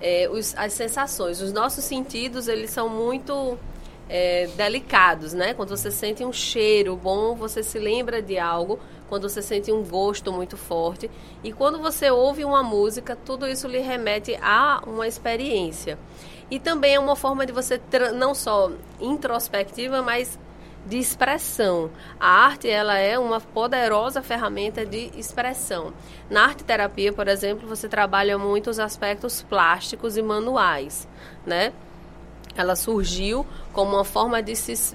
é, os, as sensações. Os nossos sentidos, eles são muito é, delicados, né? Quando você sente um cheiro bom, você se lembra de algo. Quando você sente um gosto muito forte. E quando você ouve uma música, tudo isso lhe remete a uma experiência. E também é uma forma de você, não só introspectiva, mas de expressão. A arte ela é uma poderosa ferramenta de expressão. Na arte terapia, por exemplo, você trabalha muito os aspectos plásticos e manuais, né? Ela surgiu como uma forma de,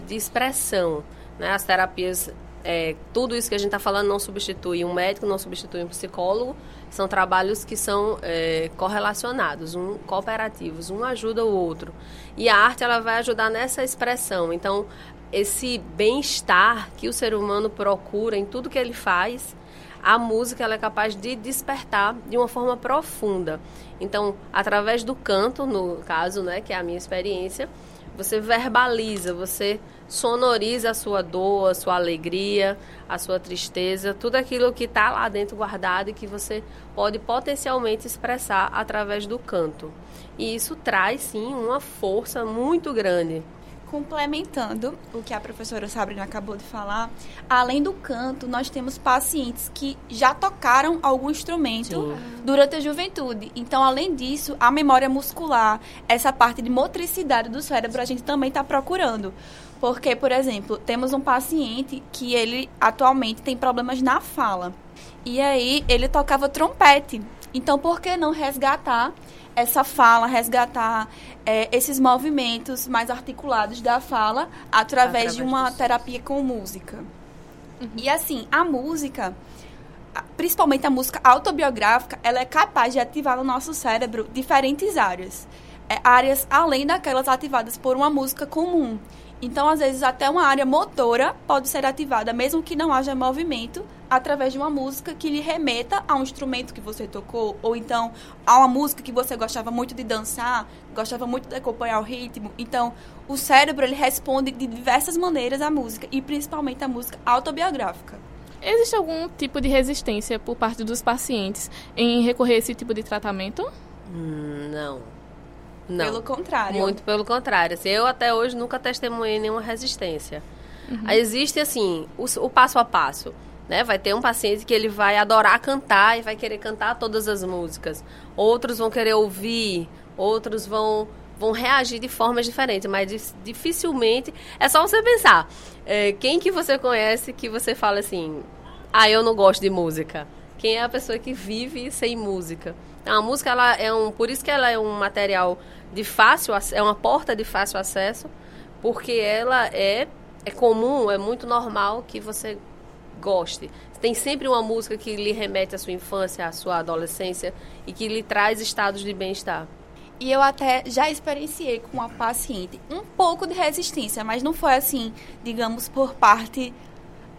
de expressão, né? As terapias é, tudo isso que a gente está falando não substitui um médico, não substitui um psicólogo, são trabalhos que são é, correlacionados, um, cooperativos, um ajuda o outro. E a arte ela vai ajudar nessa expressão. Então, esse bem-estar que o ser humano procura em tudo que ele faz, a música ela é capaz de despertar de uma forma profunda. Então, através do canto, no caso, né, que é a minha experiência, você verbaliza, você sonoriza a sua dor, a sua alegria, a sua tristeza, tudo aquilo que está lá dentro guardado e que você pode potencialmente expressar através do canto. E isso traz sim uma força muito grande Complementando o que a professora Sabrina acabou de falar, além do canto, nós temos pacientes que já tocaram algum instrumento Sim. durante a juventude. Então, além disso, a memória muscular, essa parte de motricidade do cérebro, a gente também está procurando. Porque, por exemplo, temos um paciente que ele atualmente tem problemas na fala. E aí ele tocava trompete. Então, por que não resgatar essa fala, resgatar é, esses movimentos mais articulados da fala através, através de uma terapia com música. Uhum. E assim, a música, principalmente a música autobiográfica, ela é capaz de ativar no nosso cérebro diferentes áreas. É, áreas além daquelas ativadas por uma música comum. Então, às vezes, até uma área motora pode ser ativada, mesmo que não haja movimento, através de uma música que lhe remeta a um instrumento que você tocou, ou então a uma música que você gostava muito de dançar, gostava muito de acompanhar o ritmo. Então, o cérebro ele responde de diversas maneiras à música, e principalmente à música autobiográfica. Existe algum tipo de resistência por parte dos pacientes em recorrer a esse tipo de tratamento? Hum, não. Não. Pelo contrário. Muito pelo contrário. Assim, eu até hoje nunca testemunhei nenhuma resistência. Uhum. Existe, assim, o, o, passo a passo. Né? Vai ter um paciente que ele vai adorar cantar e vai querer cantar todas as músicas. Outros vão querer ouvir, outros vão, vão reagir de formas diferentes. Mas dificilmente... É só você pensar. É, quem que você conhece que você fala assim... Ah, eu não gosto de música. Quem é a pessoa que vive sem música? A música, ela é um... Por isso que ela é um material de fácil é uma porta de fácil acesso, porque ela é é comum, é muito normal que você goste. Tem sempre uma música que lhe remete à sua infância, à sua adolescência e que lhe traz estados de bem-estar. E eu até já experienciei com uma paciente um pouco de resistência, mas não foi assim, digamos, por parte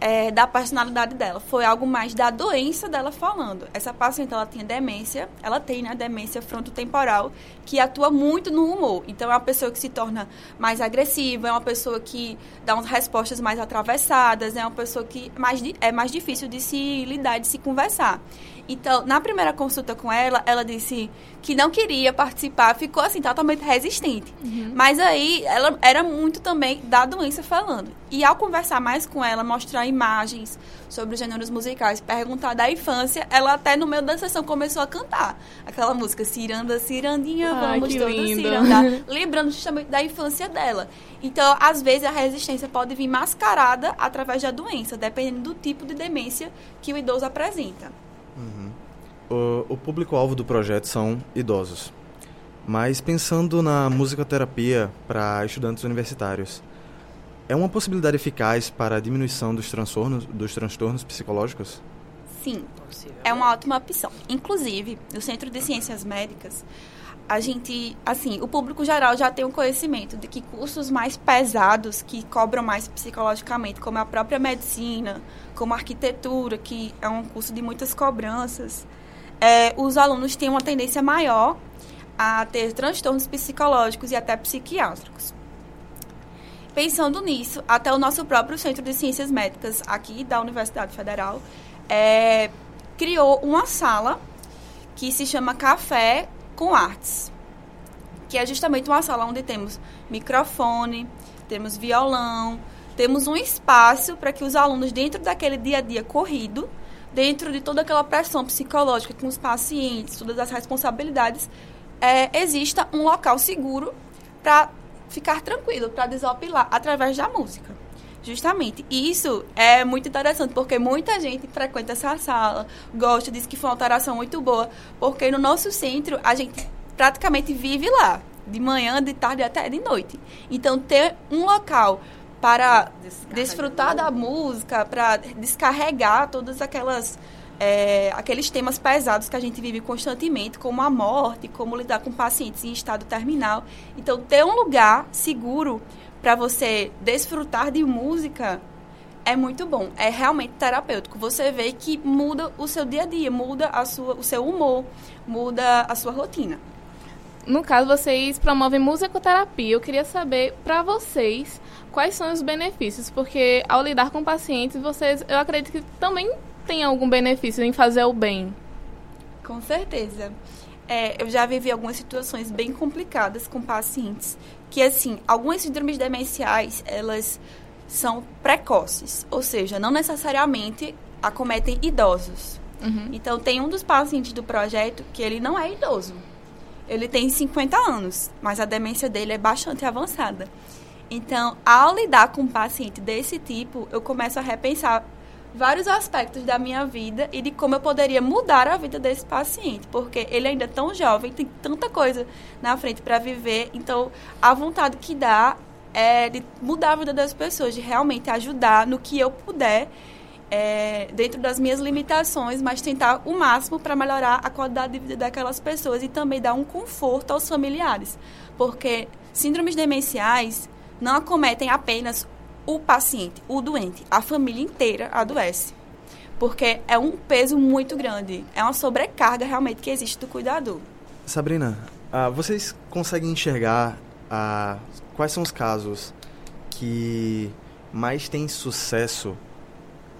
é, da personalidade dela. Foi algo mais da doença dela falando. Essa paciente, ela tinha demência, ela tem, né, demência frontotemporal, que atua muito no humor. Então, é uma pessoa que se torna mais agressiva, é uma pessoa que dá umas respostas mais atravessadas, é uma pessoa que mais, é mais difícil de se lidar, de se conversar. Então, na primeira consulta com ela, ela disse que não queria participar, ficou assim, totalmente resistente. Uhum. Mas aí, ela era muito também da doença falando. E ao conversar mais com ela, mostrar imagens sobre os gêneros musicais, perguntar da infância, ela até no meio da sessão começou a cantar aquela música Ciranda, Cirandinha, Ai, vamos todos lindo. cirandar, *laughs* lembrando justamente da infância dela. Então, às vezes, a resistência pode vir mascarada através da doença, dependendo do tipo de demência que o idoso apresenta. Uhum. O, o público-alvo do projeto são idosos. Mas pensando na musicoterapia para estudantes universitários, é uma possibilidade eficaz para a diminuição dos transtornos, dos transtornos psicológicos? Sim, é uma ótima opção. Inclusive, no Centro de Ciências Médicas, a gente, assim, o público geral já tem um conhecimento de que cursos mais pesados, que cobram mais psicologicamente, como a própria medicina, como arquitetura, que é um curso de muitas cobranças, é, os alunos têm uma tendência maior a ter transtornos psicológicos e até psiquiátricos. Pensando nisso, até o nosso próprio Centro de Ciências Médicas, aqui da Universidade Federal, é, criou uma sala que se chama Café com Artes, que é justamente uma sala onde temos microfone, temos violão, temos um espaço para que os alunos, dentro daquele dia a dia corrido, dentro de toda aquela pressão psicológica com os pacientes, todas as responsabilidades, é, exista um local seguro para ficar tranquilo, para desopilar através da música. Justamente. E isso é muito interessante, porque muita gente frequenta essa sala, gosta, diz que foi uma alteração muito boa, porque no nosso centro a gente praticamente vive lá, de manhã, de tarde até de noite. Então, ter um local para desfrutar da música, para descarregar todas aquelas é, aqueles temas pesados que a gente vive constantemente, como a morte, como lidar com pacientes em estado terminal. Então, ter um lugar seguro para você desfrutar de música é muito bom. É realmente terapêutico. Você vê que muda o seu dia a dia, muda a sua, o seu humor, muda a sua rotina. No caso, vocês promovem musicoterapia. Eu queria saber, para vocês, quais são os benefícios, porque ao lidar com pacientes, vocês, eu acredito que também tem algum benefício em fazer o bem. Com certeza. é, eu já vivi algumas situações bem complicadas com pacientes. Que, assim, algumas síndromes demenciais, elas são precoces. Ou seja, não necessariamente acometem idosos. Uhum. Então, tem um dos pacientes do projeto que ele não é idoso. Ele tem 50 anos, mas a demência dele é bastante avançada. Então, ao lidar com um paciente desse tipo, eu começo a repensar vários aspectos da minha vida e de como eu poderia mudar a vida desse paciente, porque ele ainda é tão jovem, tem tanta coisa na frente para viver, então a vontade que dá é de mudar a vida das pessoas, de realmente ajudar no que eu puder, é, dentro das minhas limitações, mas tentar o máximo para melhorar a qualidade de vida daquelas pessoas e também dar um conforto aos familiares, porque síndromes demenciais não acometem apenas o paciente, o doente, a família inteira adoece. Porque é um peso muito grande, é uma sobrecarga realmente que existe do cuidador. Sabrina, uh, vocês conseguem enxergar uh, quais são os casos que mais têm sucesso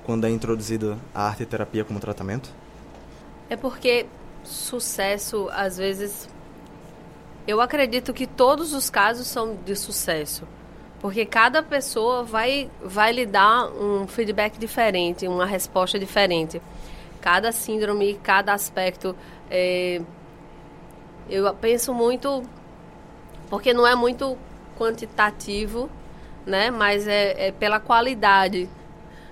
quando é introduzida a arte terapia como tratamento? É porque sucesso, às vezes, eu acredito que todos os casos são de sucesso. Porque cada pessoa vai, vai lhe dar um feedback diferente, uma resposta diferente. Cada síndrome, cada aspecto. É, eu penso muito. Porque não é muito quantitativo, né? Mas é, é pela qualidade.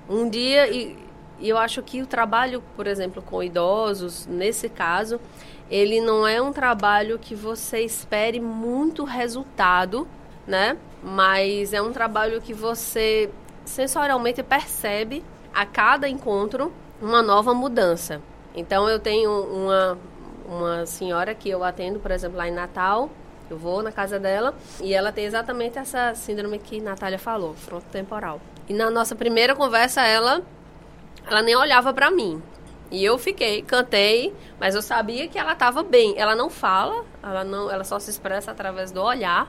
Um dia, e, e eu acho que o trabalho, por exemplo, com idosos, nesse caso, ele não é um trabalho que você espere muito resultado, né? Mas é um trabalho que você sensorialmente percebe a cada encontro uma nova mudança. Então eu tenho uma uma senhora que eu atendo, por exemplo, lá em Natal, eu vou na casa dela e ela tem exatamente essa síndrome que Natália falou, fronto temporal. E na nossa primeira conversa ela ela nem olhava para mim. E eu fiquei, cantei, mas eu sabia que ela estava bem. Ela não fala, ela não, ela só se expressa através do olhar.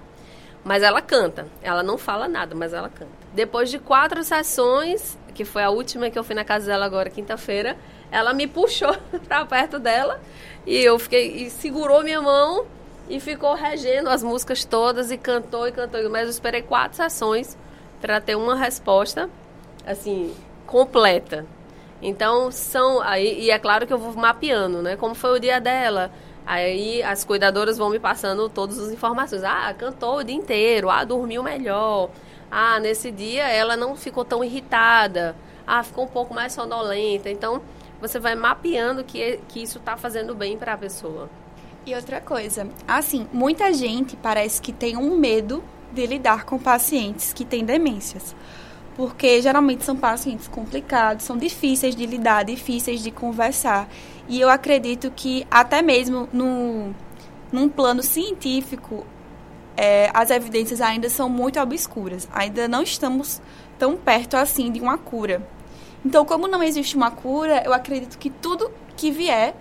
Mas ela canta. Ela não fala nada, mas ela canta. Depois de quatro sessões, que foi a última que eu fui na casa dela agora, quinta-feira, ela me puxou *laughs* para perto dela e eu fiquei e segurou minha mão e ficou regendo as músicas todas e cantou e cantou. Mas eu esperei quatro sessões para ter uma resposta assim completa. Então são aí e é claro que eu vou mapeando, né? Como foi o dia dela? Aí as cuidadoras vão me passando todas as informações. Ah, cantou o dia inteiro. Ah, dormiu melhor. Ah, nesse dia ela não ficou tão irritada. Ah, ficou um pouco mais sonolenta. Então, você vai mapeando que, que isso está fazendo bem para a pessoa. E outra coisa, assim, muita gente parece que tem um medo de lidar com pacientes que têm demências. Porque geralmente são pacientes complicados, são difíceis de lidar, difíceis de conversar. E eu acredito que até mesmo no, num plano científico, é, as evidências ainda são muito obscuras. Ainda não estamos tão perto assim de uma cura. Então, como não existe uma cura, eu acredito que tudo que vier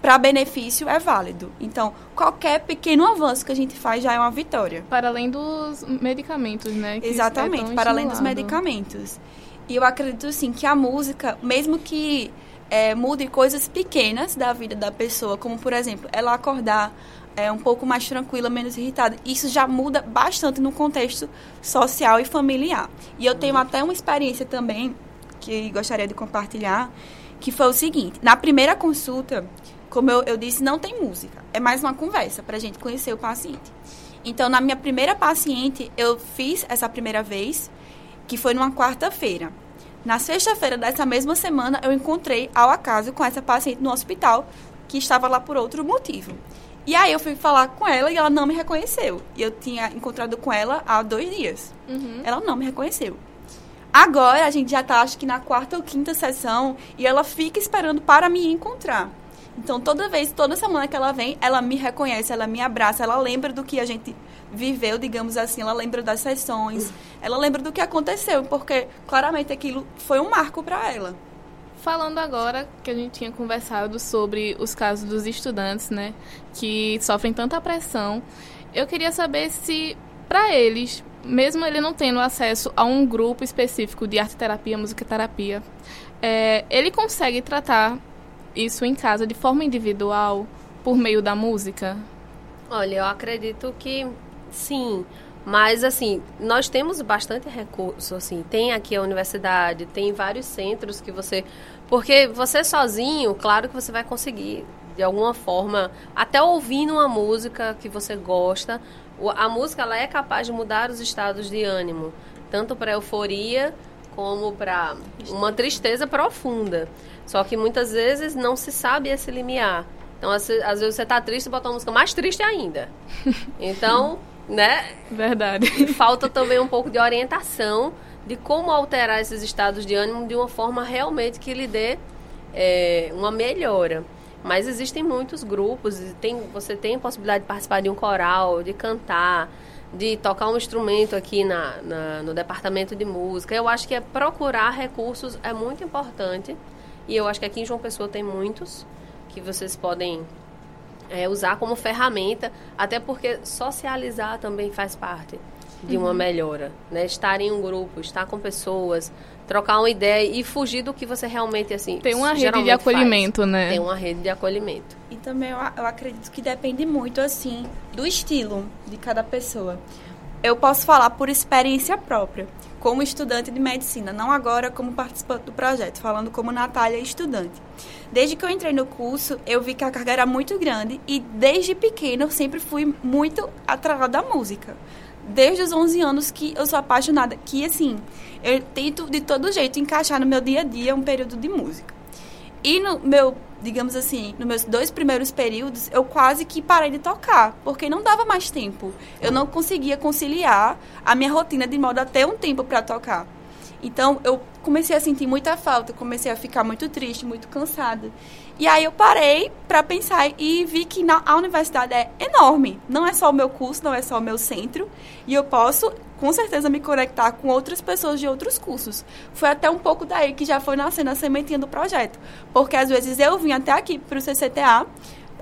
para benefício é válido. Então, qualquer pequeno avanço que a gente faz já é uma vitória. Para além dos medicamentos, né? Exatamente, é para além dos medicamentos. E eu acredito, sim, que a música, mesmo que é, mude coisas pequenas da vida da pessoa, como por exemplo, ela acordar é, um pouco mais tranquila, menos irritada. Isso já muda bastante no contexto social e familiar. E eu tenho até uma experiência também que gostaria de compartilhar, que foi o seguinte: na primeira consulta, como eu, eu disse, não tem música, é mais uma conversa para a gente conhecer o paciente. Então, na minha primeira paciente, eu fiz essa primeira vez, que foi numa quarta-feira. Na sexta-feira dessa mesma semana, eu encontrei ao acaso com essa paciente no hospital, que estava lá por outro motivo. E aí eu fui falar com ela e ela não me reconheceu. E eu tinha encontrado com ela há dois dias. Uhum. Ela não me reconheceu. Agora a gente já está, acho que na quarta ou quinta sessão, e ela fica esperando para me encontrar. Então, toda vez, toda semana que ela vem, ela me reconhece, ela me abraça, ela lembra do que a gente viveu, digamos assim, ela lembra das sessões, ela lembra do que aconteceu, porque claramente aquilo foi um marco para ela. Falando agora que a gente tinha conversado sobre os casos dos estudantes, né, que sofrem tanta pressão, eu queria saber se para eles, mesmo ele não tendo acesso a um grupo específico de arte terapia, música terapia, é, ele consegue tratar isso em casa de forma individual por meio da música? Olha, eu acredito que sim. Mas, assim, nós temos bastante recurso, assim. Tem aqui a universidade, tem vários centros que você... Porque você sozinho, claro que você vai conseguir, de alguma forma, até ouvindo uma música que você gosta, a música, ela é capaz de mudar os estados de ânimo. Tanto para euforia, como para uma tristeza profunda. Só que muitas vezes não se sabe esse limiar. Então, às, vezes você está triste e bota uma música mais triste ainda. *laughs* Então né? Verdade. E falta também um pouco de orientação de como alterar esses estados de ânimo de uma forma realmente que lhe dê é, uma melhora. Mas existem muitos grupos, tem, você tem possibilidade de participar de um coral, de cantar, de tocar um instrumento aqui na, na, no departamento de música. Eu acho que é procurar recursos é muito importante. E eu acho que aqui em João Pessoa tem muitos que vocês podem é, usar como ferramenta, até porque socializar também faz parte de uma uhum. melhora, né? Estar em um grupo, estar com pessoas, trocar uma ideia e fugir do que você realmente assim. Tem uma rede de acolhimento, faz. né? Tem uma rede de acolhimento. E também eu, eu acredito que depende muito assim do estilo de cada pessoa. Eu posso falar por experiência própria, como estudante de medicina, não agora como participante do projeto, falando como Natália estudante. Desde que eu entrei no curso, eu vi que a carga era muito grande e desde pequena eu sempre fui muito atrelada à música. Desde os 11 anos que eu sou apaixonada, que assim, eu tento de todo jeito encaixar no meu dia a dia um período de música. E no meu digamos assim, nos meus dois primeiros períodos, eu quase que parei de tocar, porque não dava mais tempo. Eu não conseguia conciliar a minha rotina de modo a ter um tempo para tocar. Então, eu comecei a sentir muita falta, comecei a ficar muito triste, muito cansada. E aí eu parei para pensar e vi que na, a universidade é enorme. Não é só o meu curso, não é só o meu centro. E eu posso, com certeza, me conectar com outras pessoas de outros cursos. Foi até um pouco daí que já foi nascendo a sementinha do projeto. Porque às vezes eu vim até aqui para o CCTA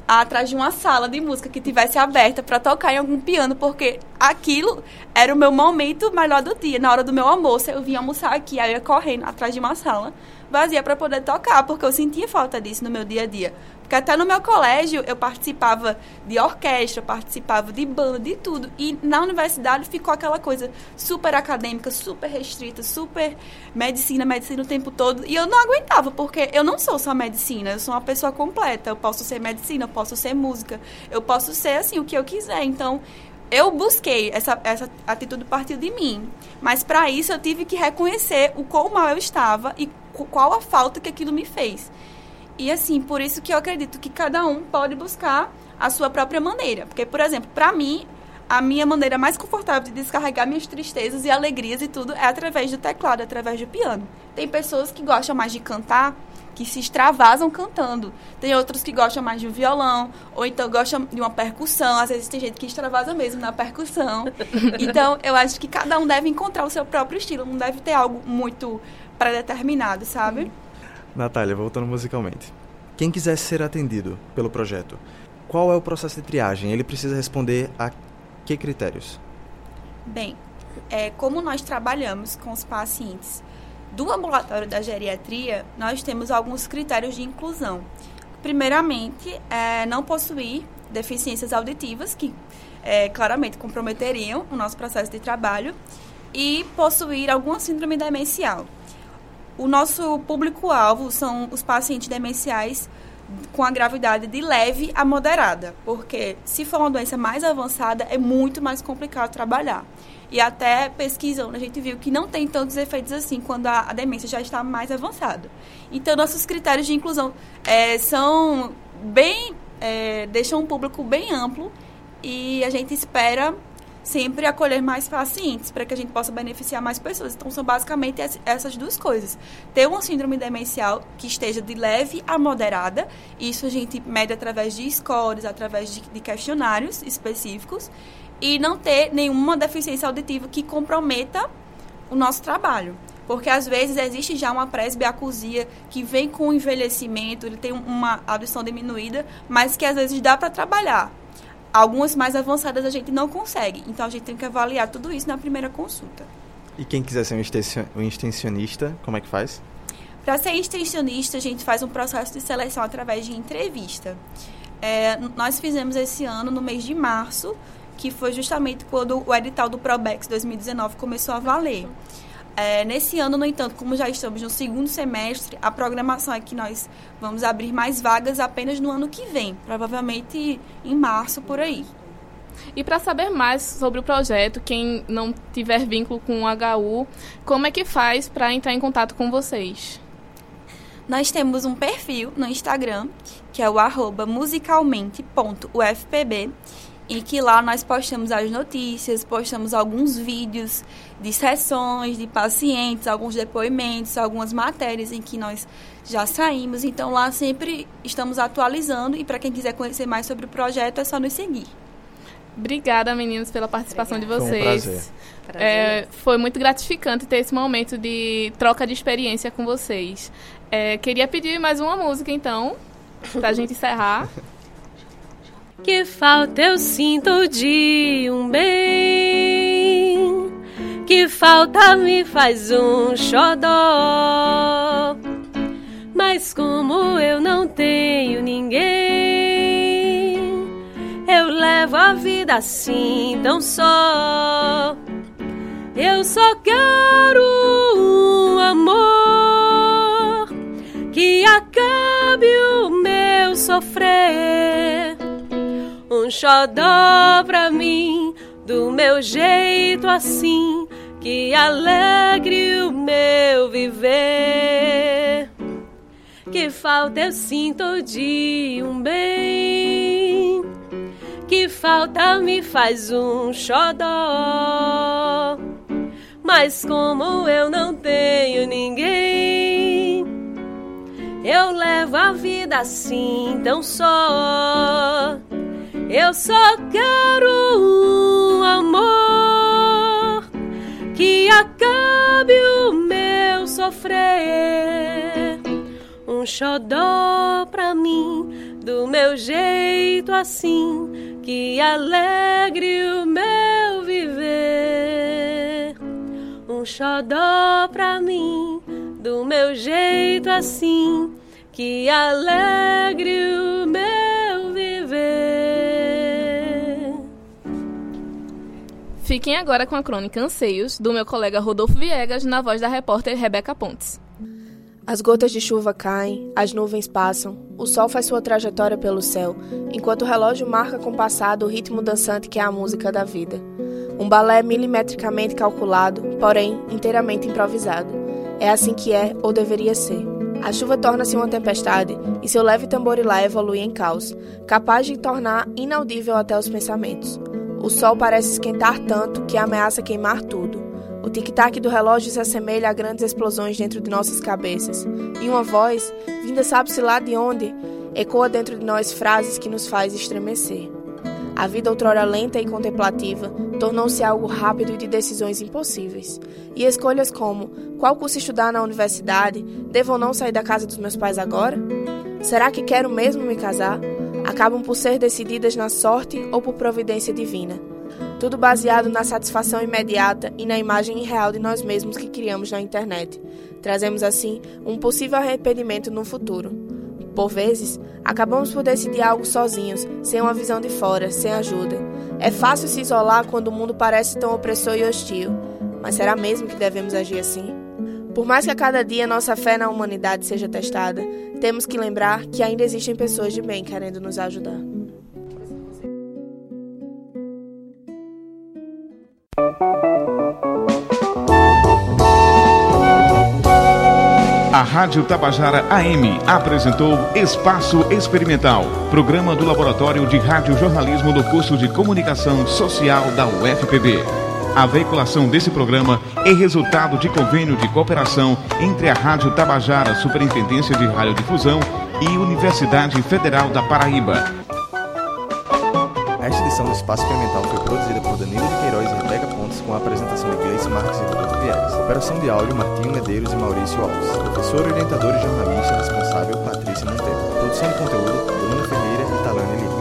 atrás de uma sala de música que tivesse aberta para tocar em algum piano, porque aquilo era o meu momento melhor do dia. Na hora do meu almoço, eu vinha almoçar aqui, aí eu ia correndo atrás de uma sala vazia para poder tocar, porque eu sentia falta disso no meu dia a dia. Porque até no meu colégio eu participava de orquestra, participava de banda, de tudo. E na universidade ficou aquela coisa super acadêmica, super restrita, super medicina, medicina o tempo todo. E eu não aguentava, porque eu não sou só medicina, eu sou uma pessoa completa. Eu posso ser medicina, eu posso ser música, eu posso ser assim o que eu quiser. Então, eu busquei essa, essa atitude partir de mim. Mas para isso eu tive que reconhecer o quão mal eu estava e qual a falta que aquilo me fez. E assim, por isso que eu acredito que cada um pode buscar a sua própria maneira. Porque, por exemplo, para mim, a minha maneira mais confortável de descarregar minhas tristezas e alegrias e tudo é através do teclado, através do piano. Tem pessoas que gostam mais de cantar, que se extravasam cantando. Tem outros que gostam mais de um violão, ou então gostam de uma percussão. Às vezes tem gente que extravasa mesmo na percussão. *laughs* Então, eu acho que cada um deve encontrar o seu próprio estilo, não deve ter algo muito pré-determinado, sabe? Natália, voltando musicalmente. Quem quiser ser atendido pelo projeto, qual é o processo de triagem? Ele precisa responder a que critérios? Bem, é, como nós trabalhamos com os pacientes do ambulatório da geriatria, nós temos alguns critérios de inclusão. Primeiramente, é, não possuir deficiências auditivas, que é, claramente comprometeriam o nosso processo de trabalho, e possuir alguma síndrome demencial. O nosso público-alvo são os pacientes demenciais com a gravidade de leve a moderada, porque se for uma doença mais avançada, é muito mais complicado trabalhar. E até pesquisando, a gente viu que não tem tantos efeitos assim quando a, a demência já está mais avançada. Então, nossos critérios de inclusão é, são bem. É, deixam um público bem amplo e a gente espera sempre acolher mais pacientes para que a gente possa beneficiar mais pessoas. Então, são basicamente essas duas coisas. Ter uma síndrome demencial que esteja de leve a moderada, isso a gente mede através de scores, através de, de questionários específicos, e não ter nenhuma deficiência auditiva que comprometa o nosso trabalho. Porque às vezes existe já uma presbiacusia que vem com o envelhecimento, ele tem uma audição diminuída, mas que às vezes dá para trabalhar Algumas mais avançadas a gente não consegue. Então a gente tem que avaliar tudo isso na primeira consulta. E quem quiser ser um extensionista, como é que faz? Para ser extensionista, a gente faz um processo de seleção através de entrevista. é, nós fizemos esse ano, no mês de março, que foi justamente quando o edital do Probex 2019 começou a valer. É, nesse ano, no entanto, como já estamos no segundo semestre, a programação é que nós vamos abrir mais vagas apenas no ano que vem, provavelmente em março por aí. E para saber mais sobre o projeto, quem não tiver vínculo com o HU, como é que faz para entrar em contato com vocês? Nós temos um perfil no Instagram, que é o arroba musicalmente.ufpb, e que lá nós postamos as notícias, postamos alguns vídeos de sessões de pacientes, alguns depoimentos, algumas matérias em que nós já saímos. Então lá sempre estamos atualizando e para quem quiser conhecer mais sobre o projeto é só nos seguir. Obrigada, meninos, pela participação Obrigada. de vocês. Foi, um prazer. É, foi muito gratificante ter esse momento de troca de experiência com vocês. É, queria pedir mais uma música, então, pra gente encerrar. *laughs* Que falta eu sinto de um bem, que falta me faz um xodó. Mas como eu não tenho ninguém, eu levo a vida assim tão só. Eu só quero um amor que acabe o meu sofrer. Um xodó pra mim, do meu jeito assim, que alegre o meu viver. Que falta eu sinto de um bem, que falta me faz um xodó. Mas como eu não tenho ninguém, eu levo a vida assim tão só. Eu só quero um amor que acabe o meu sofrer. Um xodó pra mim, do meu jeito assim, que alegre o meu viver. Um xodó pra mim, do meu jeito assim, que alegre o meu Fiquem agora com a crônica Anseios, do meu colega Rodolfo Viegas, na voz da repórter Rebeca Pontes. As gotas de chuva caem, as nuvens passam, o sol faz sua trajetória pelo céu, enquanto o relógio marca com passado o ritmo dançante que é a música da vida. Um balé milimetricamente calculado, porém inteiramente improvisado. É assim que é ou deveria ser. A chuva torna-se uma tempestade e seu leve tamborilá evolui em caos, capaz de tornar inaudível até os pensamentos. O sol parece esquentar tanto que ameaça queimar tudo. O tic-tac do relógio se assemelha a grandes explosões dentro de nossas cabeças. E uma voz, vinda sabe-se lá de onde, ecoa dentro de nós frases que nos faz estremecer. A vida outrora lenta e contemplativa tornou-se algo rápido e de decisões impossíveis. E escolhas como qual curso estudar na universidade, devo ou não sair da casa dos meus pais agora? Será que quero mesmo me casar? Acabam por ser decididas na sorte ou por providência divina. Tudo baseado na satisfação imediata e na imagem irreal de nós mesmos que criamos na internet. Trazemos assim um possível arrependimento no futuro. Por vezes, acabamos por decidir algo sozinhos, sem uma visão de fora, sem ajuda. É fácil se isolar quando o mundo parece tão opressor e hostil, mas será mesmo que devemos agir assim? Por mais que a cada dia nossa fé na humanidade seja testada, temos que lembrar que ainda existem pessoas de bem querendo nos ajudar. A Rádio Tabajara AM apresentou Espaço Experimental, programa do Laboratório de Radiojornalismo do curso de Comunicação Social da UFPB. A veiculação desse programa é resultado de convênio de cooperação entre a Rádio Tabajara, Superintendência de Radiodifusão e Universidade Federal da Paraíba. Esta edição do Espaço Experimental foi produzida por Danilo de Queiroz e Rebeca Pontes com a apresentação de Gleice Marques e Rodolfo Viegas. Operação de áudio Martinho Medeiros e Maurício Alves. Professor, orientador e jornalista responsável Patrícia Monteiro. Produção de conteúdo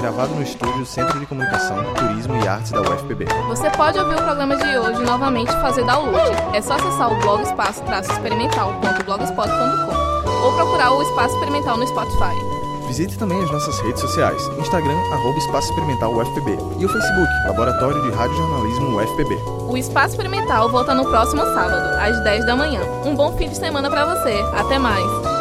Gravado no estúdio Centro de Comunicação, Turismo e Artes da UFPB. Você pode ouvir o programa de hoje novamente e fazer download. É só acessar o blog espaço-experimental.blogspot.com ou procurar o Espaço Experimental no Spotify. Visite também as nossas redes sociais, Instagram, arroba Espaço Experimental UFPB e o Facebook, Laboratório de Rádio Jornalismo UFPB. O Espaço Experimental volta no próximo sábado, às 10 da manhã. Um bom fim de semana para você. Até mais!